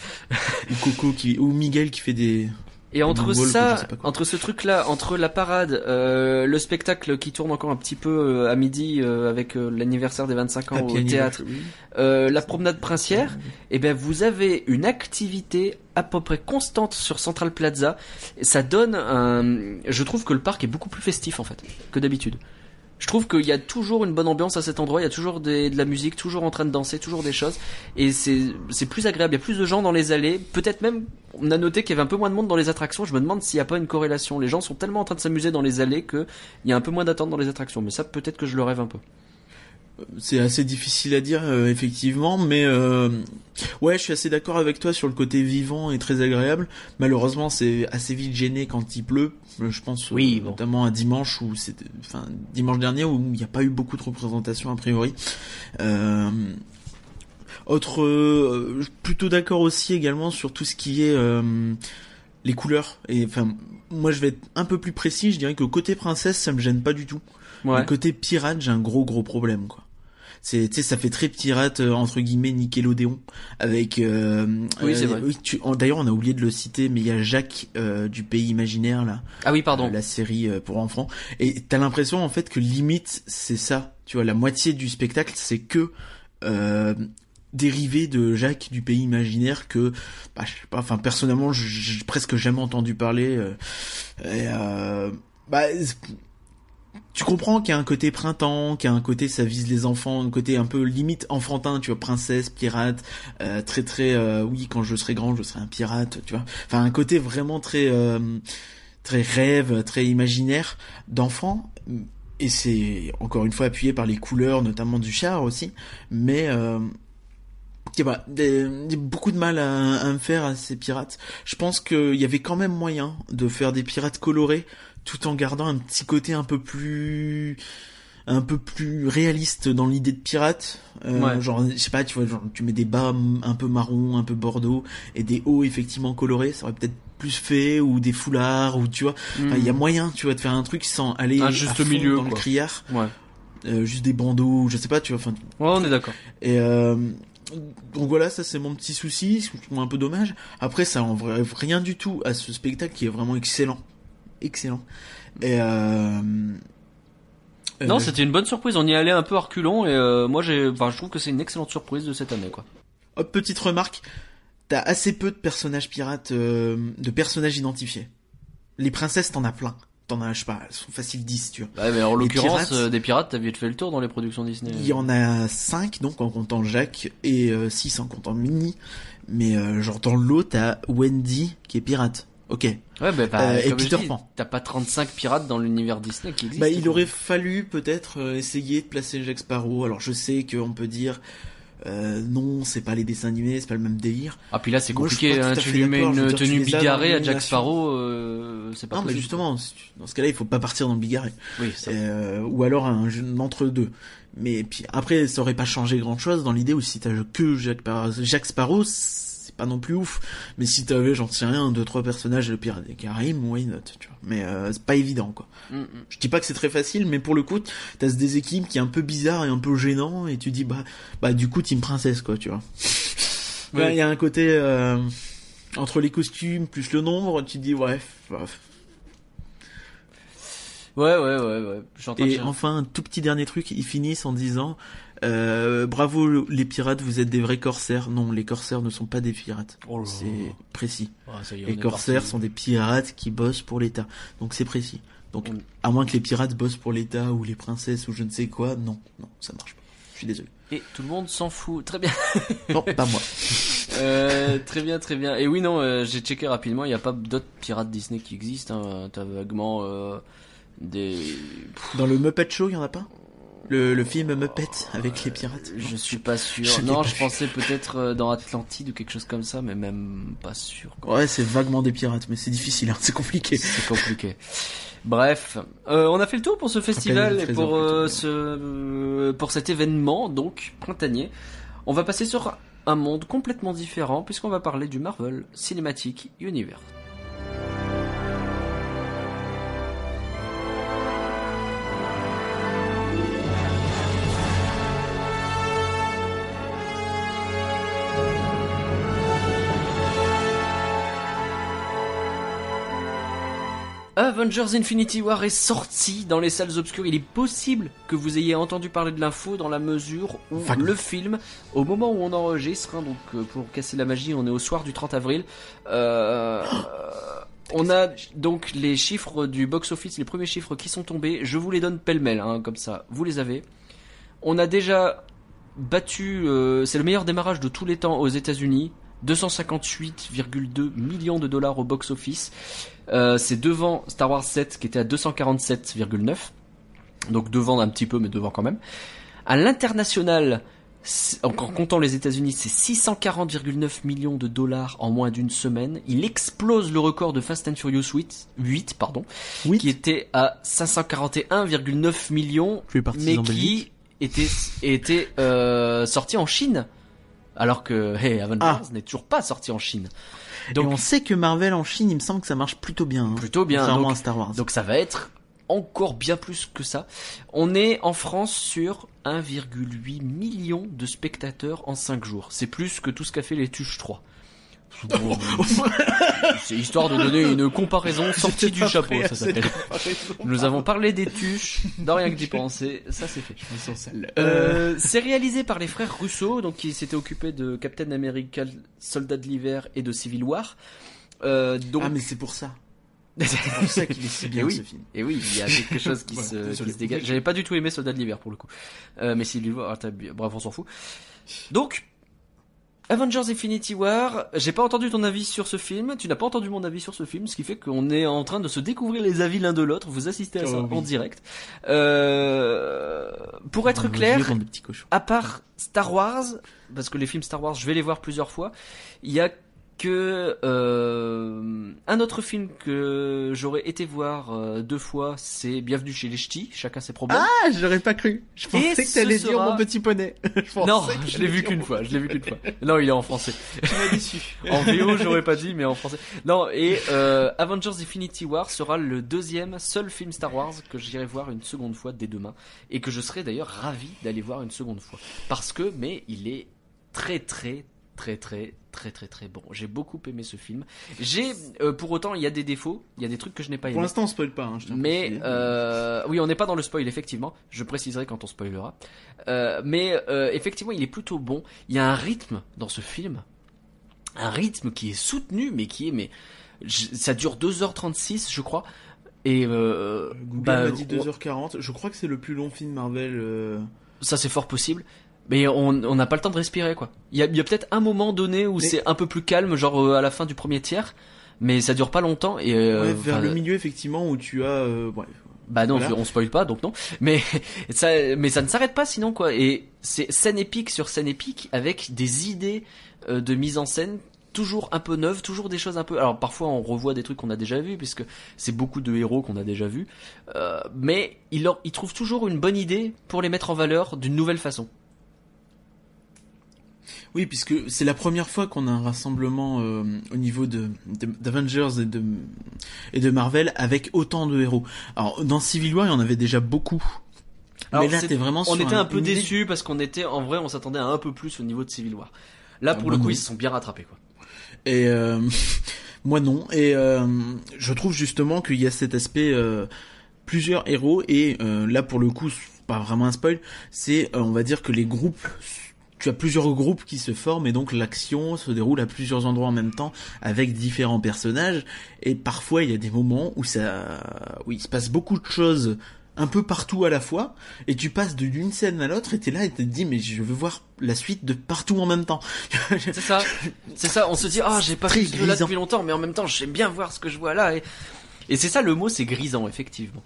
Speaker 2: ou Coco qui ou Miguel qui fait des
Speaker 1: Et entre ça, entre ce truc-là, entre la parade, euh, le spectacle qui tourne encore un petit peu euh, à midi euh, avec euh, l'anniversaire des 25 ans
Speaker 2: Happy
Speaker 1: au théâtre,
Speaker 2: Anniversary.
Speaker 1: euh, la promenade princière, et ben vous avez une activité à peu près constante sur Central Plaza. Et ça donne un, je trouve que le parc est beaucoup plus festif en fait que d'habitude. Je trouve qu'il y a toujours une bonne ambiance à cet endroit, il y a toujours de la musique, toujours en train de danser, toujours des choses, et c'est plus agréable, il y a plus de gens dans les allées, peut-être même, on a noté qu'il y avait un peu moins de monde dans les attractions, je me demande s'il n'y a pas une corrélation, les gens sont tellement en train de s'amuser dans les allées que il y a un peu moins d'attente dans les attractions, mais ça peut-être que je le rêve un peu.
Speaker 2: C'est assez difficile à dire euh, effectivement, mais euh, ouais, je suis assez d'accord avec toi sur le côté vivant et très agréable. Malheureusement, c'est assez vite gêné quand il pleut. Euh, Je pense euh,
Speaker 1: Oui, bon.
Speaker 2: notamment à dimanche où c'était, enfin dimanche dernier où il n'y a pas eu beaucoup de représentations a priori. Euh, autre, euh, plutôt d'accord aussi également sur tout ce qui est euh, les couleurs. Et enfin, moi je vais être un peu plus précis. Je dirais que côté princesse, ça me gêne pas du tout.
Speaker 1: Ouais.
Speaker 2: Le côté pirate, j'ai un gros gros problème quoi. C'est, tu sais, ça fait très pirate euh, entre guillemets Nickelodeon avec. euh,
Speaker 1: Oui, c'est vrai.
Speaker 2: D'ailleurs, on a oublié de le citer, mais il y a Jacques euh, du Pays Imaginaire là,
Speaker 1: Ah oui, pardon.
Speaker 2: euh, la série euh, pour enfants, et t'as l'impression en fait que limite c'est ça. Tu vois, la moitié du spectacle, c'est que euh, dérivé de Jacques du Pays Imaginaire que, bah, je sais pas. Enfin, personnellement, j'ai presque jamais entendu parler. euh, et, euh, bah, tu comprends qu'il y a un côté printemps, qu'il y a un côté ça vise les enfants, un côté un peu limite enfantin, tu vois, princesse, pirate, euh, très très euh, oui quand je serai grand je serai un pirate, tu vois. Enfin un côté vraiment très euh, très rêve, très imaginaire d'enfant. Et c'est encore une fois appuyé par les couleurs, notamment du char aussi. Mais euh, des- j'ai beaucoup de mal à, à me faire à ces pirates. Je pense qu'il y avait quand même moyen de faire des pirates colorés tout en gardant un petit côté un peu plus un peu plus réaliste dans l'idée de pirate. Euh,
Speaker 1: Ouais.
Speaker 2: Genre, je sais pas, tu vois, genre, tu mets des bas un peu marron, un peu bordeaux, et des hauts effectivement colorés, ça aurait peut-être plus fait, ou des foulards, ou tu vois. Enfin, il y a moyen, tu vois, de faire un truc sans aller à
Speaker 1: juste
Speaker 2: fond
Speaker 1: milieu,
Speaker 2: dans le criard,
Speaker 1: Ouais.
Speaker 2: euh, juste des bandeaux, je sais pas, tu vois, enfin,
Speaker 1: Ouais, on est d'accord.
Speaker 2: et euh, donc voilà, ça c'est mon petit souci, ce que je trouve un peu dommage. Après, ça enlève rien du tout à ce spectacle qui est vraiment excellent, excellent. Et euh, euh,
Speaker 1: Non, c'était une bonne surprise. On y allait un peu à reculons et euh, moi, j'ai, enfin, je trouve que c'est une excellente surprise de cette année, quoi.
Speaker 2: petite remarque, t'as assez peu de personnages pirates, euh, de personnages identifiés. Les princesses, t'en as plein. T'en as, je sais pas, elles sont facile 10, tu vois.
Speaker 1: Ouais, mais en l'occurrence,
Speaker 2: pirates-
Speaker 1: euh, des pirates, t'as vite fait le tour dans les productions Disney.
Speaker 2: Il y en a 5 donc en comptant Jacques et 6 en comptant Minnie. Mais euh, genre dans l'autre t'as Wendy qui est pirate. Ok.
Speaker 1: Ouais, bah, bah,
Speaker 2: Euh, et Peter Pan.
Speaker 1: T'as pas 35 pirates dans l'univers Disney qui existent.
Speaker 2: Bah, il aurait fallu peut-être euh, essayer de placer Jack Sparrow. Alors je sais qu'on peut dire euh, non, c'est pas les dessins animés, c'est pas le même délire.
Speaker 1: Ah, puis là, c'est compliqué, hein. Tu lui mets une tenue bigarrée à Jack. Sparrow, euh, c'est pas
Speaker 2: non, mais justement, dans ce cas-là, il faut pas partir dans le bigarré.
Speaker 1: Oui.
Speaker 2: Euh, ou alors un, un entre deux. Mais puis après, ça aurait pas changé grand-chose dans l'idée où si t'as que Jack, Jack Sparrow, pas non plus ouf. Mais si t'avais, j'en sais rien, deux trois personnages de Pirates des Caraïbes, why not, tu vois. Mais euh, c'est pas évident, quoi.
Speaker 1: Mm, mm.
Speaker 2: Je dis pas que c'est très facile, mais pour le coup, t'as ce déséquilibre qui est un peu bizarre et un peu gênant, et tu dis bah bah du coup Team Princesse quoi, tu vois. Il y a un côté euh, entre les costumes plus le nombre, tu dis ouais. bref.
Speaker 1: Ouais, ouais, ouais, ouais.
Speaker 2: Et enfin un tout petit dernier truc, ils finissent en disant euh, bravo les pirates, vous êtes des vrais corsaires. Non, les corsaires ne sont pas des pirates.
Speaker 1: Oh.
Speaker 2: C'est précis.
Speaker 1: Ah, est,
Speaker 2: Les corsaires
Speaker 1: parti.
Speaker 2: sont des pirates qui bossent pour l'État. Donc c'est précis. Donc
Speaker 1: On-
Speaker 2: à moins que les pirates bossent pour l'État ou les princesses ou je ne sais quoi, non, non, ça marche pas. Je suis désolé.
Speaker 1: Et tout le monde s'en fout. Très bien.
Speaker 2: Non, pas moi.
Speaker 1: Euh, très bien, très bien. Et oui, non, euh, j'ai checké rapidement. Il n'y a pas d'autres pirates Disney qui existent. Hein. T'as vaguement euh, des.
Speaker 2: Dans le Muppet Show, il y en a pas? Le, le film Muppet avec les pirates.
Speaker 1: Je suis pas sûr.
Speaker 2: Je
Speaker 1: non,
Speaker 2: pas
Speaker 1: je
Speaker 2: vu.
Speaker 1: pensais peut-être euh, dans Atlantide ou quelque chose comme ça, mais même pas sûr. quoi.
Speaker 2: Ouais, c'est vaguement des pirates, mais c'est difficile, hein, c'est compliqué.
Speaker 1: C'est compliqué. Bref, euh, on a fait le tour pour ce festival et pour euh, ce euh, pour cet événement donc printanier. On va passer sur un monde complètement différent puisqu'on va parler du Marvel Cinematic Universe. Avengers Infinity War est sorti dans les salles obscures. Il est possible que vous ayez entendu parler de l'info dans la mesure où le film, au moment où on enregistre, hein, donc euh, pour casser la magie, on est au soir du 30 avril. euh, on a donc les chiffres du box-office, les premiers chiffres qui sont tombés. Je vous les donne pêle-mêle, hein, comme ça, vous les avez. On a déjà battu, euh, c'est le meilleur démarrage de tous les temps aux États-Unis. 258,2 millions de dollars au box-office. Euh, c'est devant Star Wars 7 qui était à 247,9. Donc devant un petit peu, mais devant quand même. À l'international, en comptant les États-Unis, c'est 640,9 millions de dollars en moins d'une semaine. Il explose le record de Fast and Furious 8, 8 pardon,
Speaker 2: Oui.
Speaker 1: qui était à 541,9 millions, mais qui était était euh, sorti en Chine, alors que hey, Avengers
Speaker 2: Ah.
Speaker 1: n'est toujours pas sorti en Chine.
Speaker 2: Donc, on sait que Marvel en Chine, il me semble que ça marche plutôt bien. hein.
Speaker 1: Plutôt bien,
Speaker 2: Contrairement
Speaker 1: donc-
Speaker 2: à Star Wars.
Speaker 1: Donc ça va être encore bien plus que ça. On est en France sur 1,8 million de spectateurs en 5 jours. C'est plus que tout ce qu'a fait les Tuches 3. C'est histoire de donner une comparaison sortie du chapeau, ça s'appelle. Nous avons parlé des Tuches, de rien que d'y penser, ça c'est fait.
Speaker 2: Sale.
Speaker 1: Euh, c'est réalisé par les frères Russo, donc qui s'étaient occupés de Captain America, Soldat de l'hiver et de Civil War. Euh, donc,
Speaker 2: Ah, mais c'est pour ça. C'est pour ça qu'il est si bien
Speaker 1: Et oui.
Speaker 2: ce film.
Speaker 1: Et oui, il y a quelque chose qui, se,
Speaker 2: désolé.
Speaker 1: qui se dégage. J'avais pas du tout aimé Soldat de l'hiver pour le coup. Euh, mais lui voit, ah, bref, on s'en fout. Donc, Avengers Infinity War, j'ai pas entendu ton avis sur ce film, tu n'as pas entendu mon avis sur ce film, ce qui fait qu'on est en train de se découvrir les avis l'un de l'autre, vous assistez à ça
Speaker 2: Oh, oui.
Speaker 1: en direct. Euh, pour être clair, à part Star Wars, parce que les films Star Wars, je vais les voir plusieurs fois, il y a que euh, un autre film que j'aurais été voir euh, deux fois, c'est Bienvenue chez les Ch'tis, chacun ses problèmes.
Speaker 2: Ah, je l'aurais pas cru. Je pensais que t'allais dire
Speaker 1: sera-
Speaker 2: mon petit poney. Je
Speaker 1: non, je l'ai vu
Speaker 2: dire
Speaker 1: qu'une fois, je l'ai vu qu'une fois. Non, il est en français.
Speaker 2: Déçu.
Speaker 1: En VO, j'aurais pas dit, mais en français. Non, et euh, Avengers Infinity War sera le deuxième seul film Star Wars que j'irai voir une seconde fois dès demain, et que je serai d'ailleurs ravi d'aller voir une seconde fois, parce que, mais il est très très très très très très très bon. J'ai beaucoup aimé ce film. J'ai, euh, pour autant, il y a des défauts, il y a des trucs que je n'ai pas
Speaker 2: Pour
Speaker 1: aimé.
Speaker 2: l'instant, on spoil pas. Hein, je
Speaker 1: Mais euh, oui, on n'est pas dans le spoil effectivement. Je préciserai quand on spoilera. Euh, mais effectivement, il est plutôt bon. Il y a un rythme dans ce film, un rythme qui est soutenu, mais qui est mais je- ça dure 2h36, je crois. Et
Speaker 2: Google
Speaker 1: bah,
Speaker 2: m'a dit
Speaker 1: on-
Speaker 2: 2h40. Je crois que c'est le plus long film Marvel.
Speaker 1: ça c'est fort possible. Mais on on n'a pas le temps de respirer quoi. Il y a, il y a peut-être un moment donné où
Speaker 2: Mais-
Speaker 1: c'est un peu plus calme, genre euh, à la fin du premier tiers. Mais ça dure pas longtemps et euh,
Speaker 2: ouais, vers le milieu, effectivement, où tu as. euh, ouais.
Speaker 1: Bah non,
Speaker 2: Voilà.
Speaker 1: on spoil pas, donc non. Mais ça, mais ça ne s'arrête pas sinon quoi. Et c'est scène épique sur scène épique avec des idées euh, de mise en scène toujours un peu neuves, toujours des choses un peu. Alors parfois on revoit des trucs qu'on a déjà vus puisque c'est beaucoup de héros qu'on a déjà vus. Euh, mais il leur, il trouve toujours une bonne idée pour les mettre en valeur d'une nouvelle façon.
Speaker 2: Oui, puisque c'est la première fois qu'on a un rassemblement euh, au niveau de d'Avengers et de et de Marvel avec autant de héros. Alors dans Civil War, il y en avait déjà beaucoup.
Speaker 1: Alors,
Speaker 2: mais là, t'es vraiment
Speaker 1: On
Speaker 2: sur
Speaker 1: était un,
Speaker 2: un-
Speaker 1: peu déçus parce qu'on était en vrai, on s'attendait à un peu plus au niveau de Civil War. Là
Speaker 2: Ah,
Speaker 1: pour le coup, ils se sont bien rattrapés quoi.
Speaker 2: Et euh, moi non. Et euh, je trouve justement qu'il y a cet aspect euh, plusieurs héros et euh, là pour le coup, pas vraiment un spoil, c'est euh, on va dire que les groupes tu as plusieurs groupes qui se forment et donc l'action se déroule à plusieurs endroits en même temps avec différents personnages et parfois il y a des moments où ça où il se passe beaucoup de choses un peu partout à la fois et tu passes de- d'une scène à l'autre et t'es là et te dis mais je veux voir la suite de partout en même temps.
Speaker 1: C'est ça, c'est ça. On se dit ah j'ai pas vu là depuis longtemps, mais en même temps j'aime bien voir ce que je vois là. Et, et c'est ça le mot, c'est grisant effectivement.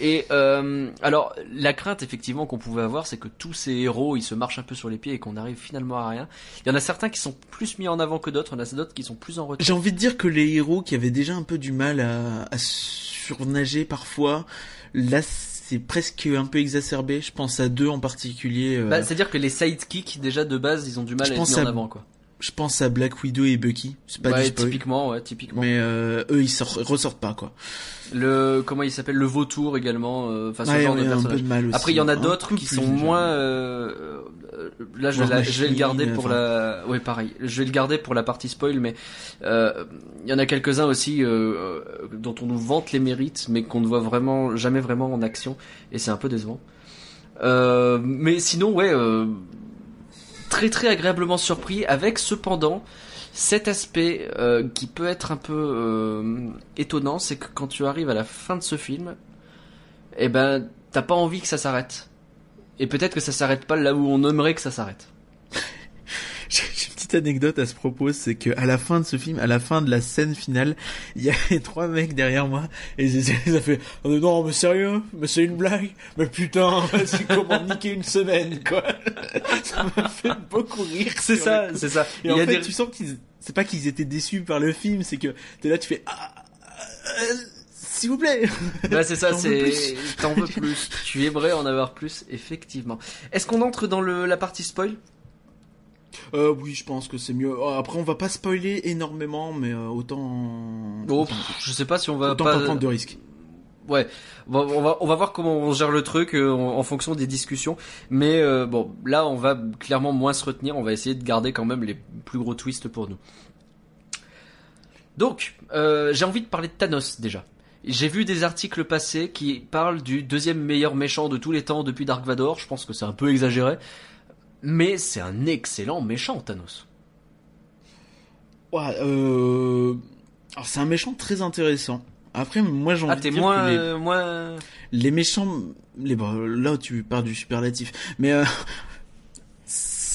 Speaker 1: Et euh, alors la crainte effectivement qu'on pouvait avoir, c'est que tous ces héros ils se marchent un peu sur les pieds et qu'on arrive finalement à rien. Il y en a certains qui sont plus mis en avant que d'autres, il y en a d'autres qui sont plus en retrait.
Speaker 2: J'ai envie de dire que les héros qui avaient déjà un peu du mal à, à surnager parfois, là c'est presque un peu exacerbé. Je pense à deux en particulier. euh,
Speaker 1: Bah, C'est-à-dire que les sidekicks déjà de base ils ont du mal
Speaker 2: Je
Speaker 1: à être mis en avant quoi.
Speaker 2: Je pense à Black Widow et Bucky. C'est pas
Speaker 1: ouais,
Speaker 2: du spoil.
Speaker 1: typiquement, ouais, typiquement.
Speaker 2: Mais euh, eux ils sort- ressortent pas quoi.
Speaker 1: Le comment il s'appelle? Le vautour également, euh, enfin ce
Speaker 2: Ouais,
Speaker 1: genre de personnage.
Speaker 2: peu de mal aussi.
Speaker 1: Après, il y en a d'autres qui sont
Speaker 2: déjà.
Speaker 1: moins. euh, euh, là, je vais,
Speaker 2: War
Speaker 1: la- je vais le garder pour
Speaker 2: enfin.
Speaker 1: la. Ouais, pareil. Je vais le garder pour la partie spoil, mais euh, il y en a quelques-uns aussi euh, euh, dont on nous vante les mérites, mais qu'on ne voit vraiment jamais vraiment en action, et c'est un peu décevant. Euh, mais sinon, ouais, euh, très très agréablement surpris, avec cependant cet aspect euh, qui peut être un peu euh, étonnant, c'est que quand tu arrives à la fin de ce film, eh ben, t'as pas envie que ça s'arrête. Et peut-être que ça s'arrête pas là où on aimerait que ça s'arrête.
Speaker 2: Petite anecdote à ce propos, c'est que à la fin de ce film, à la fin de la scène finale, il y avait trois mecs derrière moi et ils ça fait oh, non mais sérieux, mais c'est une blague, mais putain, c'est comment niquer une semaine quoi? ça m'a fait beaucoup rire.
Speaker 1: C'est ça, c'est ça.
Speaker 2: Et
Speaker 1: Il
Speaker 2: en
Speaker 1: y a
Speaker 2: fait,
Speaker 1: des-
Speaker 2: tu sens qu'ils, c'est pas qu'ils étaient déçus par le film, c'est que t'es là, tu fais ah, euh, s'il vous plaît.
Speaker 1: Bah, c'est ça, c'est, t'en veux plus. tu aimerais en avoir plus, effectivement. Est-ce qu'on entre dans le, la partie spoil?
Speaker 2: Euh, oui, je pense que c'est mieux. Euh, Après, on va pas spoiler énormément, mais euh, autant.
Speaker 1: Oh, pff, je sais pas si on va
Speaker 2: autant
Speaker 1: pas,
Speaker 2: prendre de risques.
Speaker 1: Ouais, on va, on va, on va voir comment on gère le truc euh, en, en fonction des discussions. Mais euh, bon, là, on va clairement moins se retenir. On va essayer de garder quand même les plus gros twists pour nous. Donc, euh, j'ai envie de parler de Thanos déjà. J'ai vu des articles passés qui parlent du deuxième meilleur méchant de tous les temps depuis Dark Vador. Je pense que c'est un peu exagéré, mais c'est un excellent méchant Thanos.
Speaker 2: Ouais, euh... Alors, c'est un méchant très intéressant. Après, moi, envie
Speaker 1: Ah, t'es
Speaker 2: dire
Speaker 1: moins,
Speaker 2: que les,
Speaker 1: euh, moins.
Speaker 2: les méchants, les bon, là tu pars du superlatif, mais euh,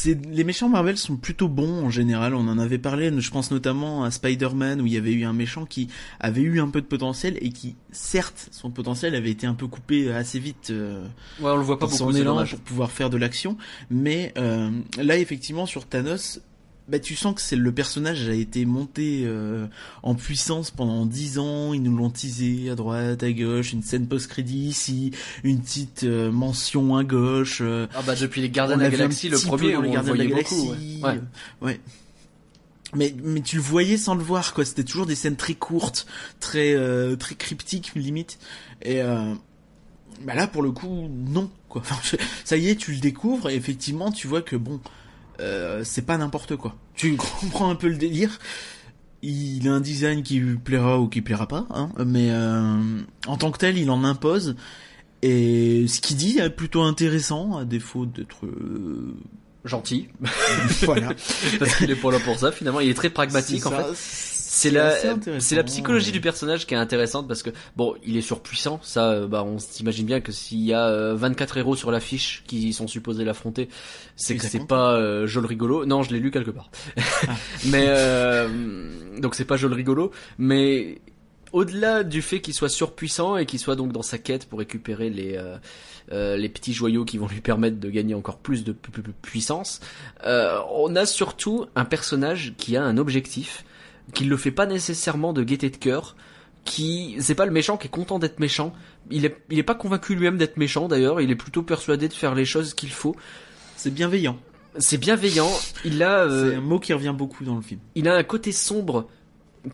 Speaker 2: c'est les méchants Marvel sont plutôt bons en général. On en avait parlé. Je pense notamment à Spider-Man où il y avait eu un méchant qui avait eu un peu de potentiel et qui, certes, son potentiel avait été un peu coupé assez vite. euh,
Speaker 1: Ouais, on le voit pas
Speaker 2: dans son
Speaker 1: beaucoup,
Speaker 2: élan pour pouvoir faire de l'action. Mais euh, là, effectivement, sur Thanos, bah, tu sens que c'est le personnage a été monté euh, en puissance pendant dix ans. Ils nous l'ont teasé à droite, à gauche, une scène post-crédit ici, une petite euh, mention à gauche. euh,
Speaker 1: Ah bah depuis les Gardiens de la Galaxie, le premier, on
Speaker 2: les
Speaker 1: le
Speaker 2: Gardiens de la. Galaxie.
Speaker 1: Ouais. Ouais.
Speaker 2: ouais. Mais mais tu le voyais sans le voir quoi. C'était toujours des scènes très courtes, très euh, très cryptiques limite. Et euh, bah là pour le coup non quoi. Enfin, je- ça y est, tu le découvres et effectivement tu vois que bon, euh, c'est pas n'importe quoi. Tu comprends un peu le délire. Il a un design qui lui plaira ou qui plaira pas, hein, mais euh, en tant que tel, il en impose. Et ce qu'il dit est plutôt intéressant, à défaut d'être euh,
Speaker 1: Gentil,
Speaker 2: voilà.
Speaker 1: parce qu'il est pas là pour ça finalement. Il est très pragmatique en fait. C'est la, c'est la psychologie du personnage qui est intéressante parce que bon, il est surpuissant. Ça, euh, bah, on s'imagine bien que s'il y a euh, 24 héros sur l'affiche qui sont supposés l'affronter, c'est que c'est pas euh, rigolo. Non, je l'ai lu quelque part. mais euh, donc c'est pas joli rigolo. Mais au-delà du fait qu'il soit surpuissant et qu'il soit donc dans sa quête pour récupérer les euh, euh, les petits joyaux qui vont lui permettre de gagner encore plus de pu- pu- pu- puissance, euh, on a surtout un personnage qui a un objectif, qui le fait pas nécessairement de gaieté de cœur, qui c'est pas le méchant qui est content d'être méchant. Il est il est pas convaincu lui-même d'être méchant d'ailleurs. Il est plutôt persuadé de faire les choses qu'il faut.
Speaker 2: C'est bienveillant.
Speaker 1: C'est bienveillant. Il a euh,
Speaker 2: C'est un mot qui revient beaucoup dans le film.
Speaker 1: il a un côté sombre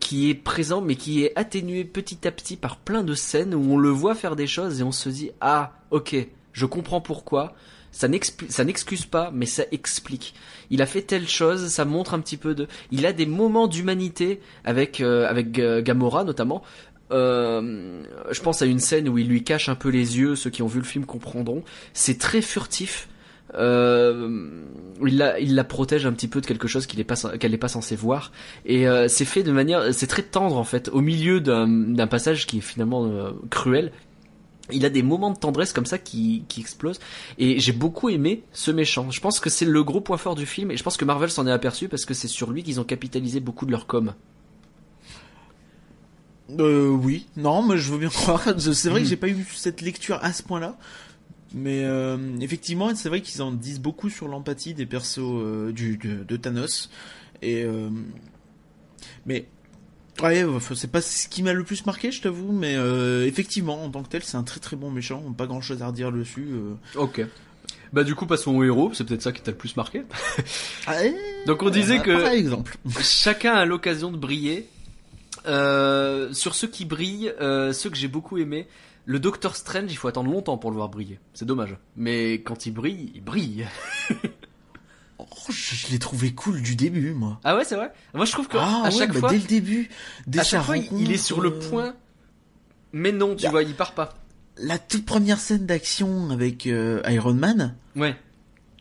Speaker 1: qui est présent mais qui est atténué petit à petit par plein de scènes où on le voit faire des choses et on se dit ah ok je comprends pourquoi ça n'excuse pas mais ça explique il a fait telle chose ça montre un petit peu de il a des moments d'humanité avec euh, avec Gamora notamment euh, je pense à une scène où il lui cache un peu les yeux ceux qui ont vu le film comprendront c'est très furtif euh, il la, protège un petit peu de quelque chose qu'elle n'est pas censée voir. Et c'est fait de manière, c'est très tendre en fait, au milieu d'un, passage qui est finalement cruel. Il a des moments de tendresse comme ça qui, qui explosent. Et j'ai beaucoup aimé ce méchant. Je pense que c'est le gros point fort du film. Et je pense que Marvel s'en est aperçu parce que c'est sur lui qu'ils ont capitalisé beaucoup de leur com.
Speaker 2: Euh, oui. Non, mais je veux bien croire. C'est vrai que j'ai pas eu cette lecture à ce point-là. Mais euh, effectivement, c'est vrai qu'ils en disent beaucoup sur l'empathie des persos euh, du, de, de Thanos. Et euh, mais ouais, c'est pas ce qui m'a le plus marqué, je t'avoue. Mais euh, effectivement, en tant que tel, c'est un très très bon méchant. Pas grand-chose à redire dessus. euh.
Speaker 1: Ok. Bah du coup passons au héros, c'est peut-être ça qui t'a le plus marqué.
Speaker 2: Ah,
Speaker 1: Donc on disait que
Speaker 2: Par exemple.
Speaker 1: chacun a l'occasion de briller. Euh, sur ceux qui brillent, ceux que j'ai beaucoup aimés, le Docteur Strange, il faut attendre longtemps pour le voir briller. C'est dommage. Mais quand il brille, il brille.
Speaker 2: Oh, je, l'ai trouvé cool du début, moi.
Speaker 1: Ah ouais, c'est vrai? Moi, je trouve que
Speaker 2: Ah
Speaker 1: à
Speaker 2: ouais,
Speaker 1: chaque
Speaker 2: bah,
Speaker 1: fois,
Speaker 2: dès le début, dès
Speaker 1: à chaque fois, il- il est sur le
Speaker 2: euh,
Speaker 1: point. Mais non, tu vois, il part pas.
Speaker 2: La toute première scène d'action avec euh, Iron Man,
Speaker 1: Ouais.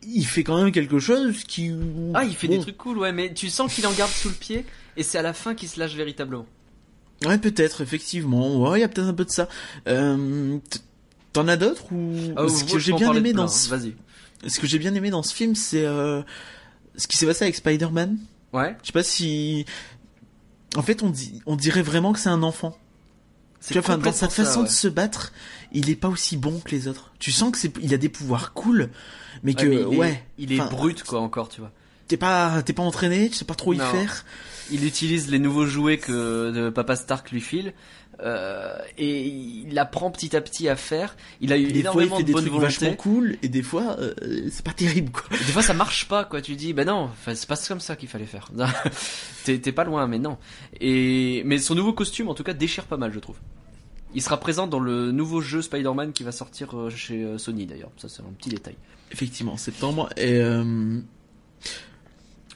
Speaker 2: il fait quand même quelque chose qui.
Speaker 1: Ah, il fait
Speaker 2: Bon.
Speaker 1: des trucs cool, ouais, mais tu sens qu'il en garde sous le pied, et c'est à la fin qu'il se lâche véritablement.
Speaker 2: Ouais, peut-être, effectivement. Ouais, il y a peut-être un peu de ça. Euh, T'en as d'autres ou
Speaker 1: Ah,
Speaker 2: que j'ai bien aimé
Speaker 1: plein,
Speaker 2: dans
Speaker 1: hein. Vas-y.
Speaker 2: Ce que j'ai bien aimé dans ce film, c'est euh, ce qui s'est passé avec Spider-Man.
Speaker 1: Ouais.
Speaker 2: Je sais pas si. En fait, on dit, on dirait vraiment que c'est un enfant. Tu vois, enfin, dans sa façon
Speaker 1: ça, ouais.
Speaker 2: de se battre, il est pas aussi bon que les autres. Tu sens que c'est, il a des pouvoirs cool, mais que
Speaker 1: Ouais, mais il est,
Speaker 2: ouais,
Speaker 1: il est
Speaker 2: enfin,
Speaker 1: brut, quoi, encore, tu vois.
Speaker 2: T'es pas, t'es pas entraîné, tu sais pas trop y
Speaker 1: Non.
Speaker 2: faire.
Speaker 1: Il utilise les nouveaux jouets que de Papa Stark lui file euh, et il apprend petit à petit à faire. Il a eu
Speaker 2: Des fois, il
Speaker 1: énormément
Speaker 2: fait
Speaker 1: de
Speaker 2: des
Speaker 1: bonne
Speaker 2: trucs
Speaker 1: volonté.
Speaker 2: vachement cool, et des fois, euh, c'est pas terrible, quoi.
Speaker 1: Des fois, ça marche pas, quoi. Tu dis, ben non, c'est pas comme ça qu'il fallait faire. T'es pas loin, mais non. Et mais son nouveau costume, en tout cas, déchire pas mal, je trouve. Il sera présent dans le nouveau jeu Spider-Man qui va sortir euh, chez Sony d'ailleurs. Ça, c'est un petit détail.
Speaker 2: Effectivement, en septembre. Et euh...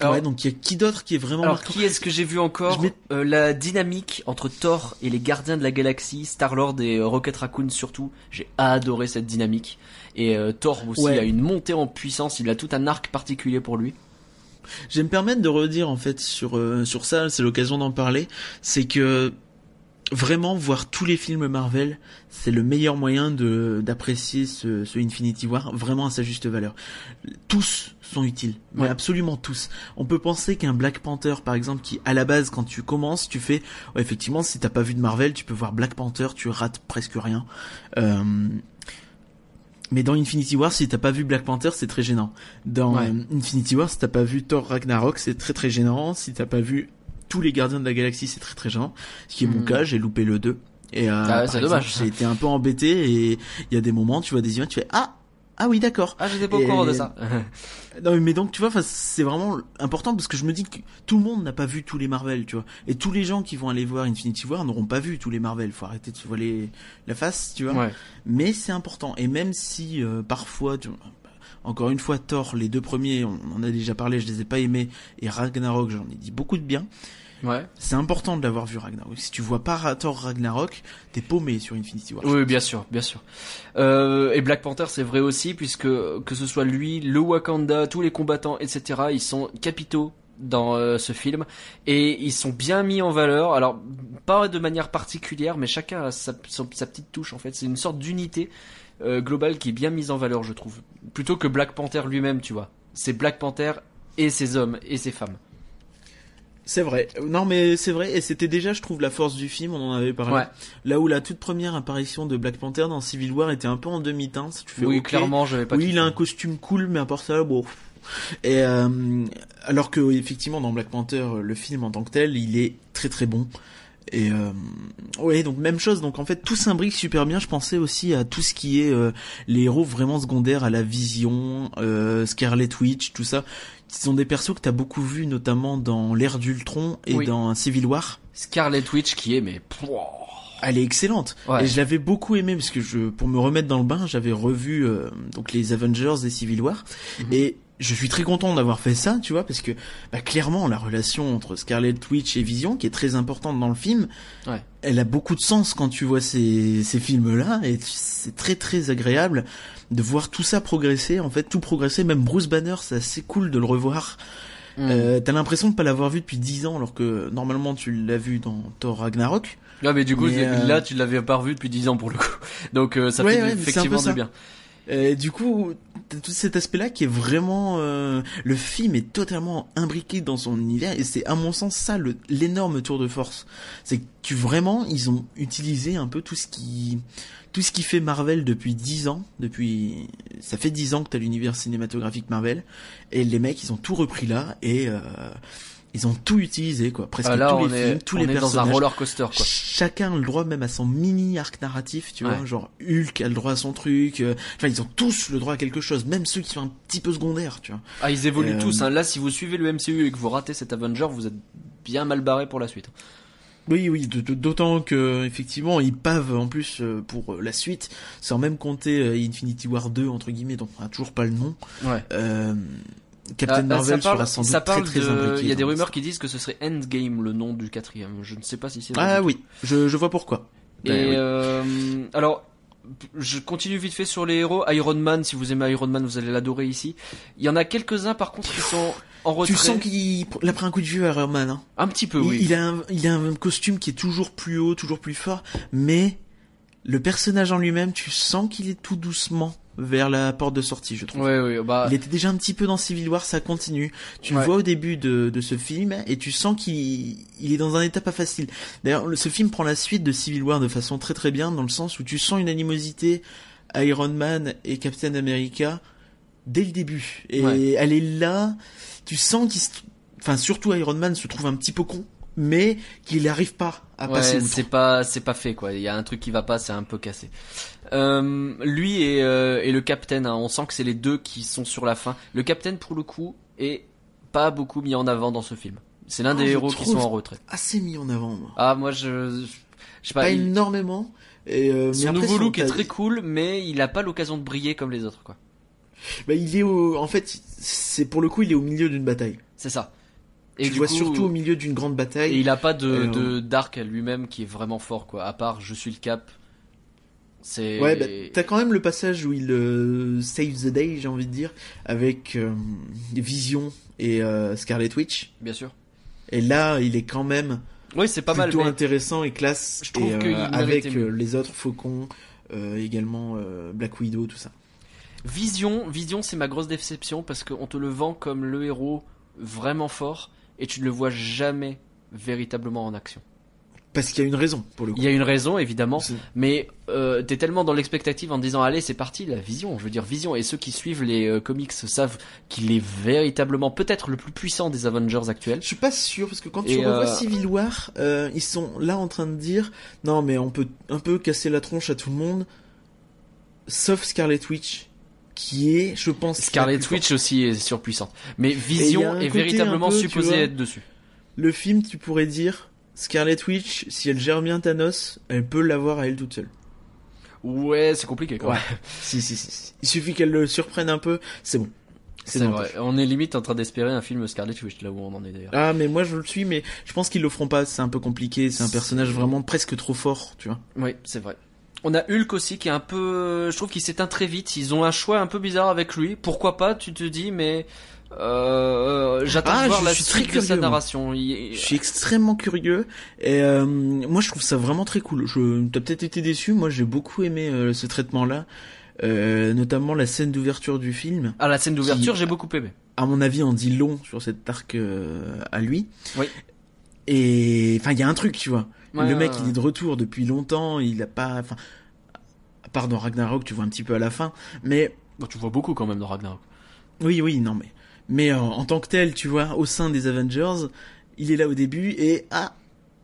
Speaker 1: Alors-
Speaker 2: ouais, donc il y a qui d'autre qui est vraiment
Speaker 1: Alors,
Speaker 2: marquant
Speaker 1: qui est-ce que j'ai vu encore
Speaker 2: mets-
Speaker 1: Euh, La dynamique entre Thor et les Gardiens de la Galaxie, Star-Lord et euh, Rocket Raccoon surtout. J'ai adoré cette dynamique. Et euh, Thor aussi
Speaker 2: Ouais.
Speaker 1: a une montée en puissance. Il a tout un arc particulier pour lui.
Speaker 2: Je vais me permettre de redire en fait sur euh, sur ça, c'est l'occasion d'en parler, c'est que vraiment voir tous les films Marvel, c'est le meilleur moyen de d'apprécier ce, ce Infinity War vraiment à sa juste valeur. Tous sont utiles, mais
Speaker 1: Ouais.
Speaker 2: absolument tous. On peut penser qu'un Black Panther, par exemple, qui à la base quand tu commences, tu fais, ouais, effectivement, si t'as pas vu de Marvel, tu peux voir Black Panther, tu rates presque rien. Euh, mais dans Infinity War, si t'as pas vu Black Panther, c'est très gênant. Dans
Speaker 1: Ouais.
Speaker 2: euh, Infinity War, si t'as pas vu Thor Ragnarok, c'est très très gênant. Si t'as pas vu tous les Gardiens de la Galaxie, c'est très très gênant. Ce qui est mon
Speaker 1: Hmm.
Speaker 2: cas, j'ai loupé le 2. Et euh,
Speaker 1: Ah ouais, c'est dommage.
Speaker 2: J'ai été un peu embêté et il y a des moments, tu vois des images, tu fais ah ah oui d'accord.
Speaker 1: Ah, j'étais pas au courant de ça.
Speaker 2: Non mais donc tu vois, c'est vraiment important parce que je me dis que tout le monde n'a pas vu tous les Marvel, tu vois. Et tous les gens qui vont aller voir Infinity War n'auront pas vu tous les Marvel. Faut arrêter de se voiler la face, tu vois
Speaker 1: ouais.
Speaker 2: mais c'est important. Et même si euh, parfois, tu- encore une fois, Thor, les deux premiers, on en a déjà parlé, je les ai pas aimés, et Ragnarok, j'en ai dit beaucoup de bien.
Speaker 1: Ouais.
Speaker 2: C'est important de l'avoir vu Ragnarok. Si tu vois pas Thor Ragnarok, t'es paumé sur Infinity War.
Speaker 1: Oui, bien sûr, bien sûr. Euh, et Black Panther, c'est vrai aussi, puisque que ce soit lui, le Wakanda, tous les combattants, etc., ils sont capitaux dans euh, ce film et ils sont bien mis en valeur. Alors pas de manière particulière, mais chacun a sa petite touche. En fait, c'est une sorte d'unité euh, globale qui est bien mise en valeur, je trouve. Plutôt que Black Panther lui-même, tu vois. C'est Black Panther et ses hommes et ses femmes.
Speaker 2: C'est vrai. Non, mais c'est vrai. Et c'était déjà, je trouve, la force du film. On en avait parlé.
Speaker 1: Ouais.
Speaker 2: Là où la toute première apparition de Black Panther dans Civil War était un peu en demi-teinte. Tu fais,
Speaker 1: Oui, clairement, j'avais pas.
Speaker 2: oui, il a un costume cool, mais à part ça, bon. Et euh, alors que effectivement dans Black Panther, le film en tant que tel, il est très très bon. Et euh, ouais, donc même chose. Donc en fait, tout s'imbrique super bien. Je pensais aussi à tout ce qui est euh, les héros vraiment secondaires, à la Vision, euh, Scarlet Witch, tout ça. Ce sont des persos que t'as beaucoup vu, notamment dans l'ère d'Ultron et
Speaker 1: Oui.
Speaker 2: dans Civil War.
Speaker 1: Scarlet Witch qui est mais. pouah.
Speaker 2: Elle est excellente.
Speaker 1: Ouais.
Speaker 2: Et je l'avais beaucoup aimé parce que je, pour me remettre dans le bain, j'avais revu euh, donc les Avengers et Civil War.
Speaker 1: Mhm.
Speaker 2: Et je suis très content d'avoir fait ça, tu vois, parce que bah, clairement la relation entre Scarlet Witch et Vision, qui est très importante dans le film,
Speaker 1: Ouais.
Speaker 2: elle a beaucoup de sens quand tu vois ces, ces films-là, et c'est très très agréable de voir tout ça progresser, en fait, tout progresser. Même Bruce Banner, c'est assez cool de le revoir.
Speaker 1: Mm.
Speaker 2: Euh, T'as l'impression de pas l'avoir vu depuis 10 ans, alors que normalement tu l'as vu dans Thor Ragnarok.
Speaker 1: Ah mais du coup
Speaker 2: Mais, euh,
Speaker 1: là tu l'avais pas revu depuis 10 ans pour le coup. Donc euh, ça
Speaker 2: Ouais,
Speaker 1: fait
Speaker 2: ouais,
Speaker 1: effectivement du bien.
Speaker 2: Euh, du coup, tout cet aspect-là qui est vraiment... euh, le film est totalement imbriqué dans son univers et c'est à mon sens ça l'énorme tour de force. C'est que tu vraiment, ils ont utilisé un peu tout ce qui... Tout ce qui fait Marvel depuis 10 ans, depuis ça fait 10 ans que t'as l'univers cinématographique Marvel et les mecs ils ont tout repris là et euh, ils ont tout utilisé quoi, presque
Speaker 1: Ah, là
Speaker 2: tous les
Speaker 1: est,
Speaker 2: films, tous
Speaker 1: on
Speaker 2: les
Speaker 1: est dans un
Speaker 2: personnages.
Speaker 1: roller coaster quoi.
Speaker 2: Chacun a le droit même à son mini arc narratif, tu vois, genre Hulk a le droit à son truc. euh, Enfin, ils ont tous le droit à quelque chose, même ceux qui sont un petit peu secondaires, tu vois.
Speaker 1: Ah ils évoluent
Speaker 2: Euh,
Speaker 1: tous. Hein. Là si vous suivez le MCU et que vous ratez cet Avenger, vous êtes bien mal barré pour la suite.
Speaker 2: Oui, oui, d'autant que effectivement ils pavent en plus euh, pour la suite, sans même compter Infinity War 2 entre guillemets, dont on a toujours pas le nom.
Speaker 1: Ouais.
Speaker 2: Euh, Captain
Speaker 1: Ah, ah,
Speaker 2: Marvel
Speaker 1: parle,
Speaker 2: sera sans doute
Speaker 1: ça parle
Speaker 2: très.
Speaker 1: Il y a des rumeurs qui disent que ce serait Endgame le nom du quatrième. Je ne sais pas si c'est vrai
Speaker 2: Ah oui, je, je vois pourquoi.
Speaker 1: Et
Speaker 2: oui.
Speaker 1: euh, alors, je continue vite fait sur les héros. Iron Man, si vous aimez Iron Man, vous allez l'adorer ici. Il y en a quelques-uns par contre qui sont en retrait.
Speaker 2: Tu sens qu'il il a pris un coup de vieux Iron Man. Hein.
Speaker 1: Un petit peu,
Speaker 2: Il-
Speaker 1: oui.
Speaker 2: il, a un, il a un costume qui est toujours plus haut, toujours plus fort, mais le personnage en lui-même, tu sens qu'il est tout doucement vers la porte de sortie, je trouve.
Speaker 1: Ouais, ouais, bah.
Speaker 2: Il était déjà un petit peu dans Civil War, ça continue. Tu
Speaker 1: Ouais.
Speaker 2: le vois au début de, de ce film et tu sens qu'il il est dans un état pas facile. D'ailleurs, le- ce film prend la suite de Civil War de façon très très bien dans le sens où tu sens une animosité à Iron Man et Captain America dès le début. Et
Speaker 1: Ouais.
Speaker 2: elle est là, tu sens qu'il se... Enfin, surtout Iron Man se trouve un petit peu con, mais qu'il n'arrive pas à
Speaker 1: Ouais,
Speaker 2: passer
Speaker 1: c'est pas, c'est pas fait quoi. Il y a un truc qui va pas, c'est un peu cassé. Euh, lui et, euh, et le Captain, hein, on sent que c'est les deux qui sont sur la fin. Le Captain, pour le coup, est pas beaucoup mis en avant dans ce film. C'est l'un
Speaker 2: Oh,
Speaker 1: des héros qui sont en retrait.
Speaker 2: Assez mis en avant, moi.
Speaker 1: Ah, moi, je, je sais pas.
Speaker 2: Pas
Speaker 1: il-
Speaker 2: énormément. Et euh, mais
Speaker 1: son
Speaker 2: après,
Speaker 1: nouveau
Speaker 2: son-
Speaker 1: look est très cool, mais il a pas l'occasion de briller comme les autres, quoi.
Speaker 2: Bah, il est au, en fait, c'est pour le coup, il est au milieu d'une bataille.
Speaker 1: C'est ça.
Speaker 2: Et tu
Speaker 1: du
Speaker 2: vois
Speaker 1: coup-
Speaker 2: surtout au milieu d'une grande
Speaker 1: Et
Speaker 2: bataille.
Speaker 1: il a pas de,
Speaker 2: Euh,
Speaker 1: de d'arc à lui-même qui est vraiment fort, quoi. À part, je suis le cap. C'est.
Speaker 2: Ouais, bah, t'as quand même le passage où il euh, save the day, j'ai envie de dire, avec euh, Vision et euh, Scarlet Witch.
Speaker 1: Bien sûr.
Speaker 2: Et là, il est quand même
Speaker 1: Oui, c'est pas mal.
Speaker 2: plutôt
Speaker 1: mais-
Speaker 2: intéressant et classe.
Speaker 1: Je trouve
Speaker 2: et,
Speaker 1: qu'il
Speaker 2: avec les autres Faucons, également Black Widow, tout ça.
Speaker 1: Vision, Vision, c'est ma grosse déception parce qu'on te le vend comme le héros vraiment fort et tu ne le vois jamais véritablement en action.
Speaker 2: Parce qu'il y a une raison pour le coup.
Speaker 1: Il y a une raison évidemment, mais euh, t'es tellement dans l'expectative en te disant allez c'est parti la Vision, je veux dire Vision et ceux qui suivent les euh, comics savent qu'il est véritablement peut-être le plus puissant des Avengers actuels.
Speaker 2: Je suis pas sûr parce que quand
Speaker 1: Et,
Speaker 2: tu revois
Speaker 1: euh,
Speaker 2: Civil War, ils sont là en train de dire non mais on peut un peu casser la tronche à tout le monde, sauf Scarlet Witch, qui est, je pense,
Speaker 1: Scarlet Witch aussi est surpuissante, mais Vision est véritablement
Speaker 2: un peu, tu
Speaker 1: supposé
Speaker 2: vois,
Speaker 1: être dessus.
Speaker 2: Le film, tu pourrais dire Scarlet Witch, si elle gère bien Thanos, elle peut l'avoir à elle toute seule.
Speaker 1: Ouais, c'est compliqué quand
Speaker 2: Ouais.
Speaker 1: même.
Speaker 2: Si si si. si. Il suffit qu'elle le surprenne un peu, c'est bon.
Speaker 1: C'est vrai. On est limite en train d'espérer un film Scarlet Witch là où on en est d'ailleurs.
Speaker 2: Ah mais moi je le suis, mais je pense qu'ils le feront pas. C'est un peu compliqué. C'est un personnage vraiment presque trop fort, tu vois.
Speaker 1: Oui, c'est vrai. On a Hulk aussi qui est un peu, je trouve qu'il s'éteint très vite. Ils ont un choix un peu bizarre avec lui. Pourquoi pas Tu te dis, mais euh, j'attends
Speaker 2: Ah,
Speaker 1: de voir
Speaker 2: je
Speaker 1: la
Speaker 2: suis très
Speaker 1: suite de sa
Speaker 2: curieux,
Speaker 1: narration. Il-
Speaker 2: Je suis extrêmement curieux et euh, moi je trouve ça vraiment très cool. Je t'as peut-être été déçu, moi j'ai beaucoup aimé euh, ce traitement-là, euh, notamment la scène d'ouverture du film.
Speaker 1: Ah, la scène d'ouverture, j'ai beaucoup aimé.
Speaker 2: À mon avis, on dit long sur cet arc euh, à lui.
Speaker 1: Oui.
Speaker 2: Et enfin, il y a un truc, tu vois.
Speaker 1: Ouais,
Speaker 2: le mec,
Speaker 1: ouais,
Speaker 2: il est de retour depuis longtemps. Il a pas, enfin, à part dans Ragnarok, tu vois un petit peu à la fin, mais
Speaker 1: Bon, tu vois beaucoup quand même dans Ragnarok.
Speaker 2: Oui, oui, non, mais mais euh, en tant que tel, tu vois, au sein des Avengers, il est là au début et ah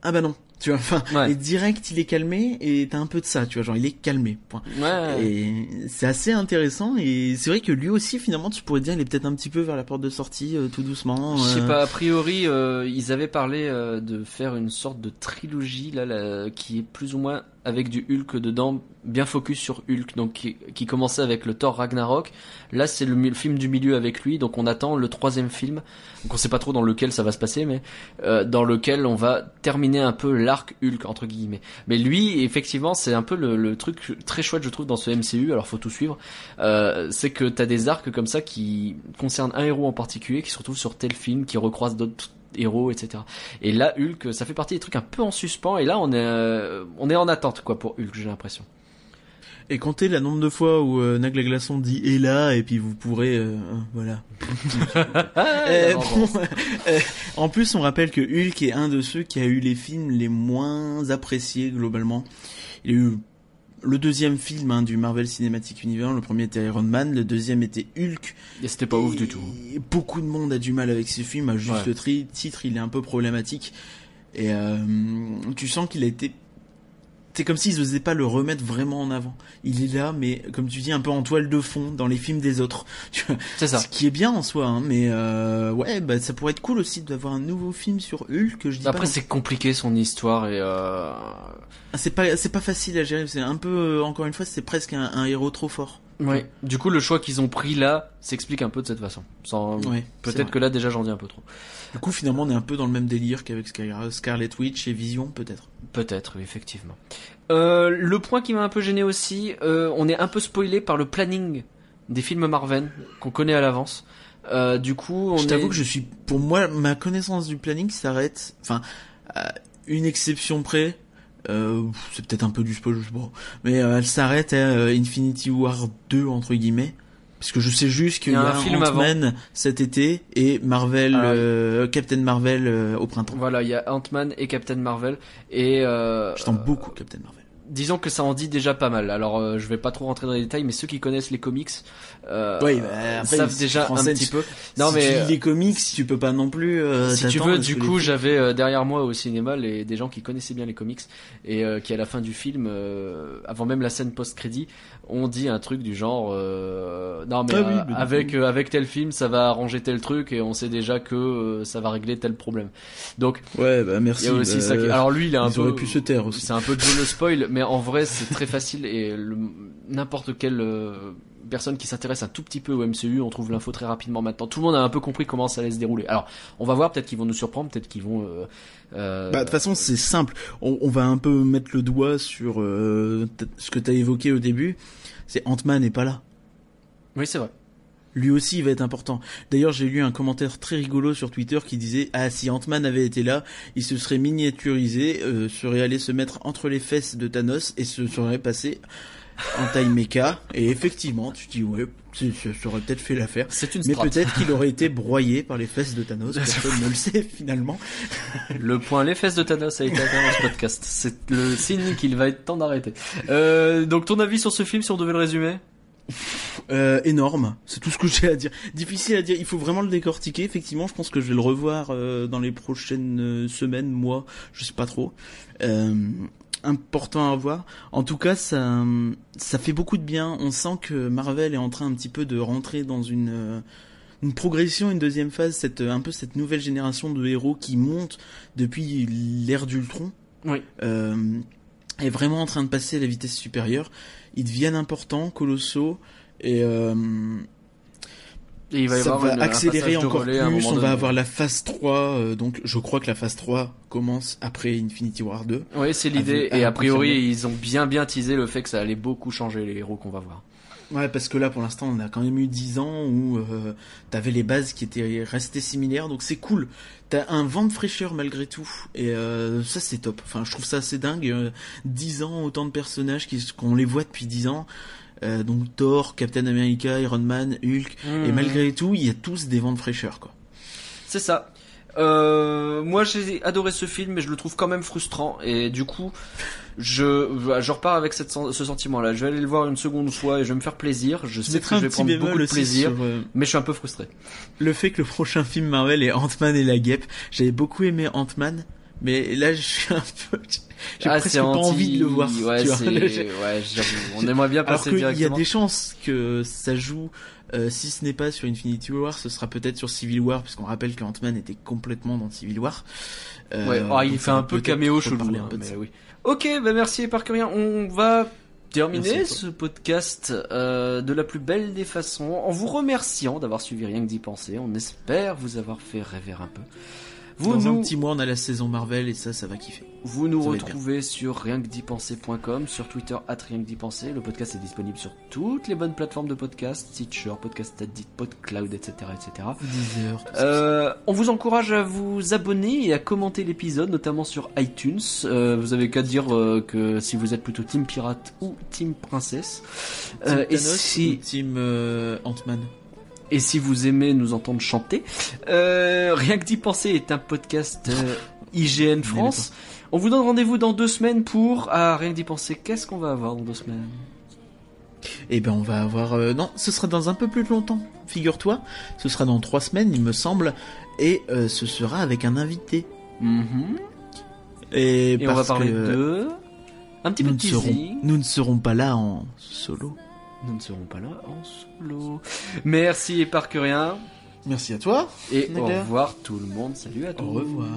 Speaker 2: ah bah non, tu vois, enfin,
Speaker 1: Ouais.
Speaker 2: et direct il est calmé et t'as un peu de ça, tu vois, genre il est calmé. Point.
Speaker 1: Ouais.
Speaker 2: Et c'est assez intéressant et c'est vrai que lui aussi finalement tu pourrais dire il est peut-être un petit peu vers la porte de sortie euh, tout doucement.
Speaker 1: Je sais
Speaker 2: euh.
Speaker 1: pas, a priori, euh, ils avaient parlé euh, de faire une sorte de trilogie là, là, qui est plus ou moins avec du Hulk dedans, bien focus sur Hulk, donc qui, qui commençait avec le Thor Ragnarok. Là, c'est le, film du milieu avec lui, donc on attend le troisième film. Donc on sait pas trop dans lequel ça va se passer, mais euh, dans lequel on va terminer un peu l'arc Hulk entre guillemets. Mais lui, effectivement, c'est un peu le, le truc très chouette, je trouve, dans ce MCU. Alors faut tout suivre. Euh, c'est que t'as des arcs comme ça qui concernent un héros en particulier, qui se retrouve sur tel film, qui recroise d'autres héros, etc. Et là, Hulk, ça fait partie des trucs un peu en suspens. Et là, on est, euh, on est en attente, quoi, pour Hulk, j'ai l'impression.
Speaker 2: Et comptez la nombre de fois où euh, Nagla Glaçon dit est là et puis vous pourrez euh, euh, voilà. Euh, bon, euh, en plus, on rappelle que Hulk est un de ceux qui a eu les films les moins appréciés globalement. Il a eu le deuxième film hein, du Marvel Cinematic Universe, le premier était Iron Man, le deuxième était Hulk.
Speaker 1: Et c'était pas ouf du tout.
Speaker 2: Beaucoup de monde a du mal avec ce film, à juste
Speaker 1: Ouais.
Speaker 2: titre, il est un peu problématique. Et euh, tu sens qu'il a été... C'est comme s'ils osaient pas le remettre vraiment en avant. Il est là, mais comme tu dis, un peu en toile de fond dans les films des autres.
Speaker 1: C'est ça.
Speaker 2: ce qui est bien en soi, hein, mais euh, ouais, bah ça pourrait être cool aussi d'avoir un nouveau film sur Hulk. Que je dis
Speaker 1: Après,
Speaker 2: pas.
Speaker 1: c'est compliqué son histoire et euh...
Speaker 2: Ah, C'est pas, c'est pas facile à gérer. C'est un peu, euh, encore une fois, c'est presque un, un héros trop fort.
Speaker 1: ouais. Du coup, le choix qu'ils ont pris là s'explique un peu de cette façon. Sans...
Speaker 2: Ouais.
Speaker 1: Peut-être que là, déjà, j'en dis un peu trop.
Speaker 2: Du coup, finalement, on est un peu dans le même délire qu'avec Scar- Scarlet Witch et Vision, peut-être.
Speaker 1: Peut-être, oui, effectivement. Euh, le point qui m'a un peu gêné aussi, euh, on est un peu spoilé par le planning des films Marvel qu'on connaît à l'avance. Euh, du coup, on
Speaker 2: je t'avoue
Speaker 1: est-
Speaker 2: que je suis, pour moi, ma connaissance du planning s'arrête, enfin, à une exception près. C'est peut-être un peu du spoil, je sais pas. Mais elle s'arrête à Infinity War 2 entre guillemets. Parce que je sais juste qu'il
Speaker 1: Il
Speaker 2: y
Speaker 1: y
Speaker 2: a,
Speaker 1: un film
Speaker 2: Ant-Man cet été et Marvel,
Speaker 1: Ah,
Speaker 2: euh, Captain Marvel euh, au printemps.
Speaker 1: Voilà, il y a Ant-Man et Captain Marvel et euh,
Speaker 2: J'attends beaucoup Captain Marvel.
Speaker 1: disons que ça en dit déjà pas mal. Alors euh, je vais pas trop rentrer dans les détails, mais ceux qui connaissent les comics euh,
Speaker 2: Oui, bah, après,
Speaker 1: savent déjà un petit peu. Non
Speaker 2: si
Speaker 1: mais
Speaker 2: tu lis les comics, tu peux pas non plus. euh,
Speaker 1: si tu veux, du
Speaker 2: les
Speaker 1: coup, j'avais euh, derrière moi au cinéma les, des gens qui connaissaient bien les comics et euh, qui à la fin du film, euh, avant même la scène post-crédit, ont dit un truc du genre euh, non mais
Speaker 2: Ah oui,
Speaker 1: euh,
Speaker 2: mais
Speaker 1: avec euh, avec tel film, ça va arranger tel truc et on sait déjà que euh, ça va régler tel problème. Donc
Speaker 2: Ouais, bah merci.
Speaker 1: y a aussi
Speaker 2: bah,
Speaker 1: ça. Qui... Alors lui, il est un peu.
Speaker 2: pu se taire aussi.
Speaker 1: C'est un peu de le spoil, mais en vrai, c'est très facile et n'importe euh, personne qui s'intéresse un tout petit peu au MCU, on trouve l'info très rapidement maintenant. Tout le monde a un peu compris comment ça allait se dérouler. Alors, on va voir, peut-être qu'ils vont nous surprendre, peut-être qu'ils vont. Euh, euh,
Speaker 2: Bah, de toute façon, c'est simple. On, on va un peu mettre le doigt sur euh, ce que t'as évoqué au début. C'est Ant-Man n'est pas là.
Speaker 1: Oui, c'est vrai.
Speaker 2: lui aussi il va être important. D'ailleurs, j'ai lu un commentaire très rigolo sur Twitter qui disait ah si Ant-Man avait été là, il se serait miniaturisé, euh, serait allé se mettre entre les fesses de Thanos et se serait passé en taille méca. Et effectivement, tu dis ouais, ça ça aurait peut-être fait l'affaire.
Speaker 1: C'est une
Speaker 2: Mais peut-être qu'il aurait été broyé par les fesses de Thanos. Personne ne le sait finalement.
Speaker 1: Le point les fesses de Thanos a été atteint dans ce podcast. C'est le signe qu'il va être temps d'arrêter. Euh, donc ton avis sur ce film si on devait le résumer?
Speaker 2: Euh, énorme, c'est tout ce que j'ai à dire. Difficile à dire, il faut vraiment le décortiquer. Effectivement, je pense que je vais le revoir euh, dans les prochaines euh, semaines, mois, je sais pas trop. Euh, important à voir. En tout cas, ça, ça fait beaucoup de bien. On sent que Marvel est en train un petit peu de rentrer dans une une progression, une deuxième phase, cette un peu cette nouvelle génération de héros qui monte depuis l'ère d'Ultron
Speaker 1: Oui.
Speaker 2: euh, est vraiment en train de passer à la vitesse supérieure. Ils deviennent importants, colossaux, et euh,
Speaker 1: Et il va y
Speaker 2: ça
Speaker 1: avoir
Speaker 2: va
Speaker 1: une-
Speaker 2: accélérer encore plus. On va avoir la phase 3, euh, donc je crois que la phase 3 commence après Infinity War 2.
Speaker 1: Oui, c'est l'idée. Et a priori, ils ont bien bien teasé le fait que ça allait beaucoup changer les héros qu'on va voir.
Speaker 2: Ouais, parce que là, pour l'instant, on a quand même eu 10 ans où euh, t'avais les bases qui étaient restées similaires, donc c'est cool. T'as un vent de fraîcheur malgré tout, et euh, ça c'est top. Enfin, je trouve ça assez dingue. euh, 10 ans, autant de personnages qui- qu'on les voit depuis 10 ans. Euh, donc Thor, Captain America, Iron Man, Hulk, et
Speaker 1: Hmm.
Speaker 2: malgré tout, il y a tous des vents de fraîcheur, quoi.
Speaker 1: C'est ça. Euh, moi j'ai adoré ce film mais je le trouve quand même frustrant et du coup je, je repars avec cette, ce sentiment là. Je vais aller le voir une seconde fois et je vais me faire plaisir. Je sais que je vais prendre beaucoup de plaisir
Speaker 2: sur, euh,
Speaker 1: mais je suis un peu frustré.
Speaker 2: le fait que le prochain film Marvel est Ant-Man et la guêpe. J'avais beaucoup aimé Ant-Man, mais là je suis un peu, j'ai
Speaker 1: Ah,
Speaker 2: presque pas
Speaker 1: anti-
Speaker 2: envie de le voir.
Speaker 1: Ouais,
Speaker 2: tu vois.
Speaker 1: On aimerait bien
Speaker 2: Alors
Speaker 1: passer
Speaker 2: qu'il y a
Speaker 1: directement.
Speaker 2: des chances que ça joue, euh, si ce n'est pas sur Infinity War, ce sera peut-être sur Civil War, puisqu'on rappelle que Ant-Man était complètement dans Civil War. Euh,
Speaker 1: Ouais, ah, il fait
Speaker 2: ça
Speaker 1: un peu caméo chelou. hein, oui. Ok, bah merci Parkerien. On va terminer ce podcast euh, de la plus belle des façons en vous remerciant d'avoir suivi rien que d'y penser. On espère vous avoir fait rêver un peu. Vous
Speaker 2: Dans
Speaker 1: nous,
Speaker 2: un petit mois, on a la saison Marvel et ça, ça va kiffer.
Speaker 1: vous nous
Speaker 2: ça
Speaker 1: retrouvez sur rienquedipenser.com, sur Twitter at rien que d'y penser. Le podcast est disponible sur toutes les bonnes plateformes de podcast, Stitcher, Podcast Addict, PodCloud, etc., etc.
Speaker 2: 10 heures. tout ça.
Speaker 1: Euh, on vous encourage à vous abonner et à commenter l'épisode, notamment sur iTunes. Euh, vous avez qu'à dire euh, que si vous êtes plutôt Team Pirate ou Team Princesse.
Speaker 2: Team
Speaker 1: Euh, et, si,
Speaker 2: ou Team Ant-Man.
Speaker 1: Et si vous aimez nous entendre chanter, euh, Rien que d'y penser est un podcast euh, IGN France. On vous donne rendez-vous dans deux semaines pour ah, Rien que d'y penser. Qu'est-ce qu'on va avoir dans deux semaines?
Speaker 2: Eh ben, on va avoir. euh, non, ce sera dans un peu plus longtemps. Figure-toi, ce sera dans trois semaines, il me semble, et euh, ce sera avec un invité.
Speaker 1: Mhm.
Speaker 2: Et,
Speaker 1: Et on va parler
Speaker 2: que
Speaker 1: de... Un petit peu de
Speaker 2: serons, nous ne serons pas là en solo.
Speaker 1: Nous ne serons pas là en solo. Merci et Parkerien.
Speaker 2: Merci à toi.
Speaker 1: Et au revoir tout le monde. Salut à tous.
Speaker 2: Au revoir.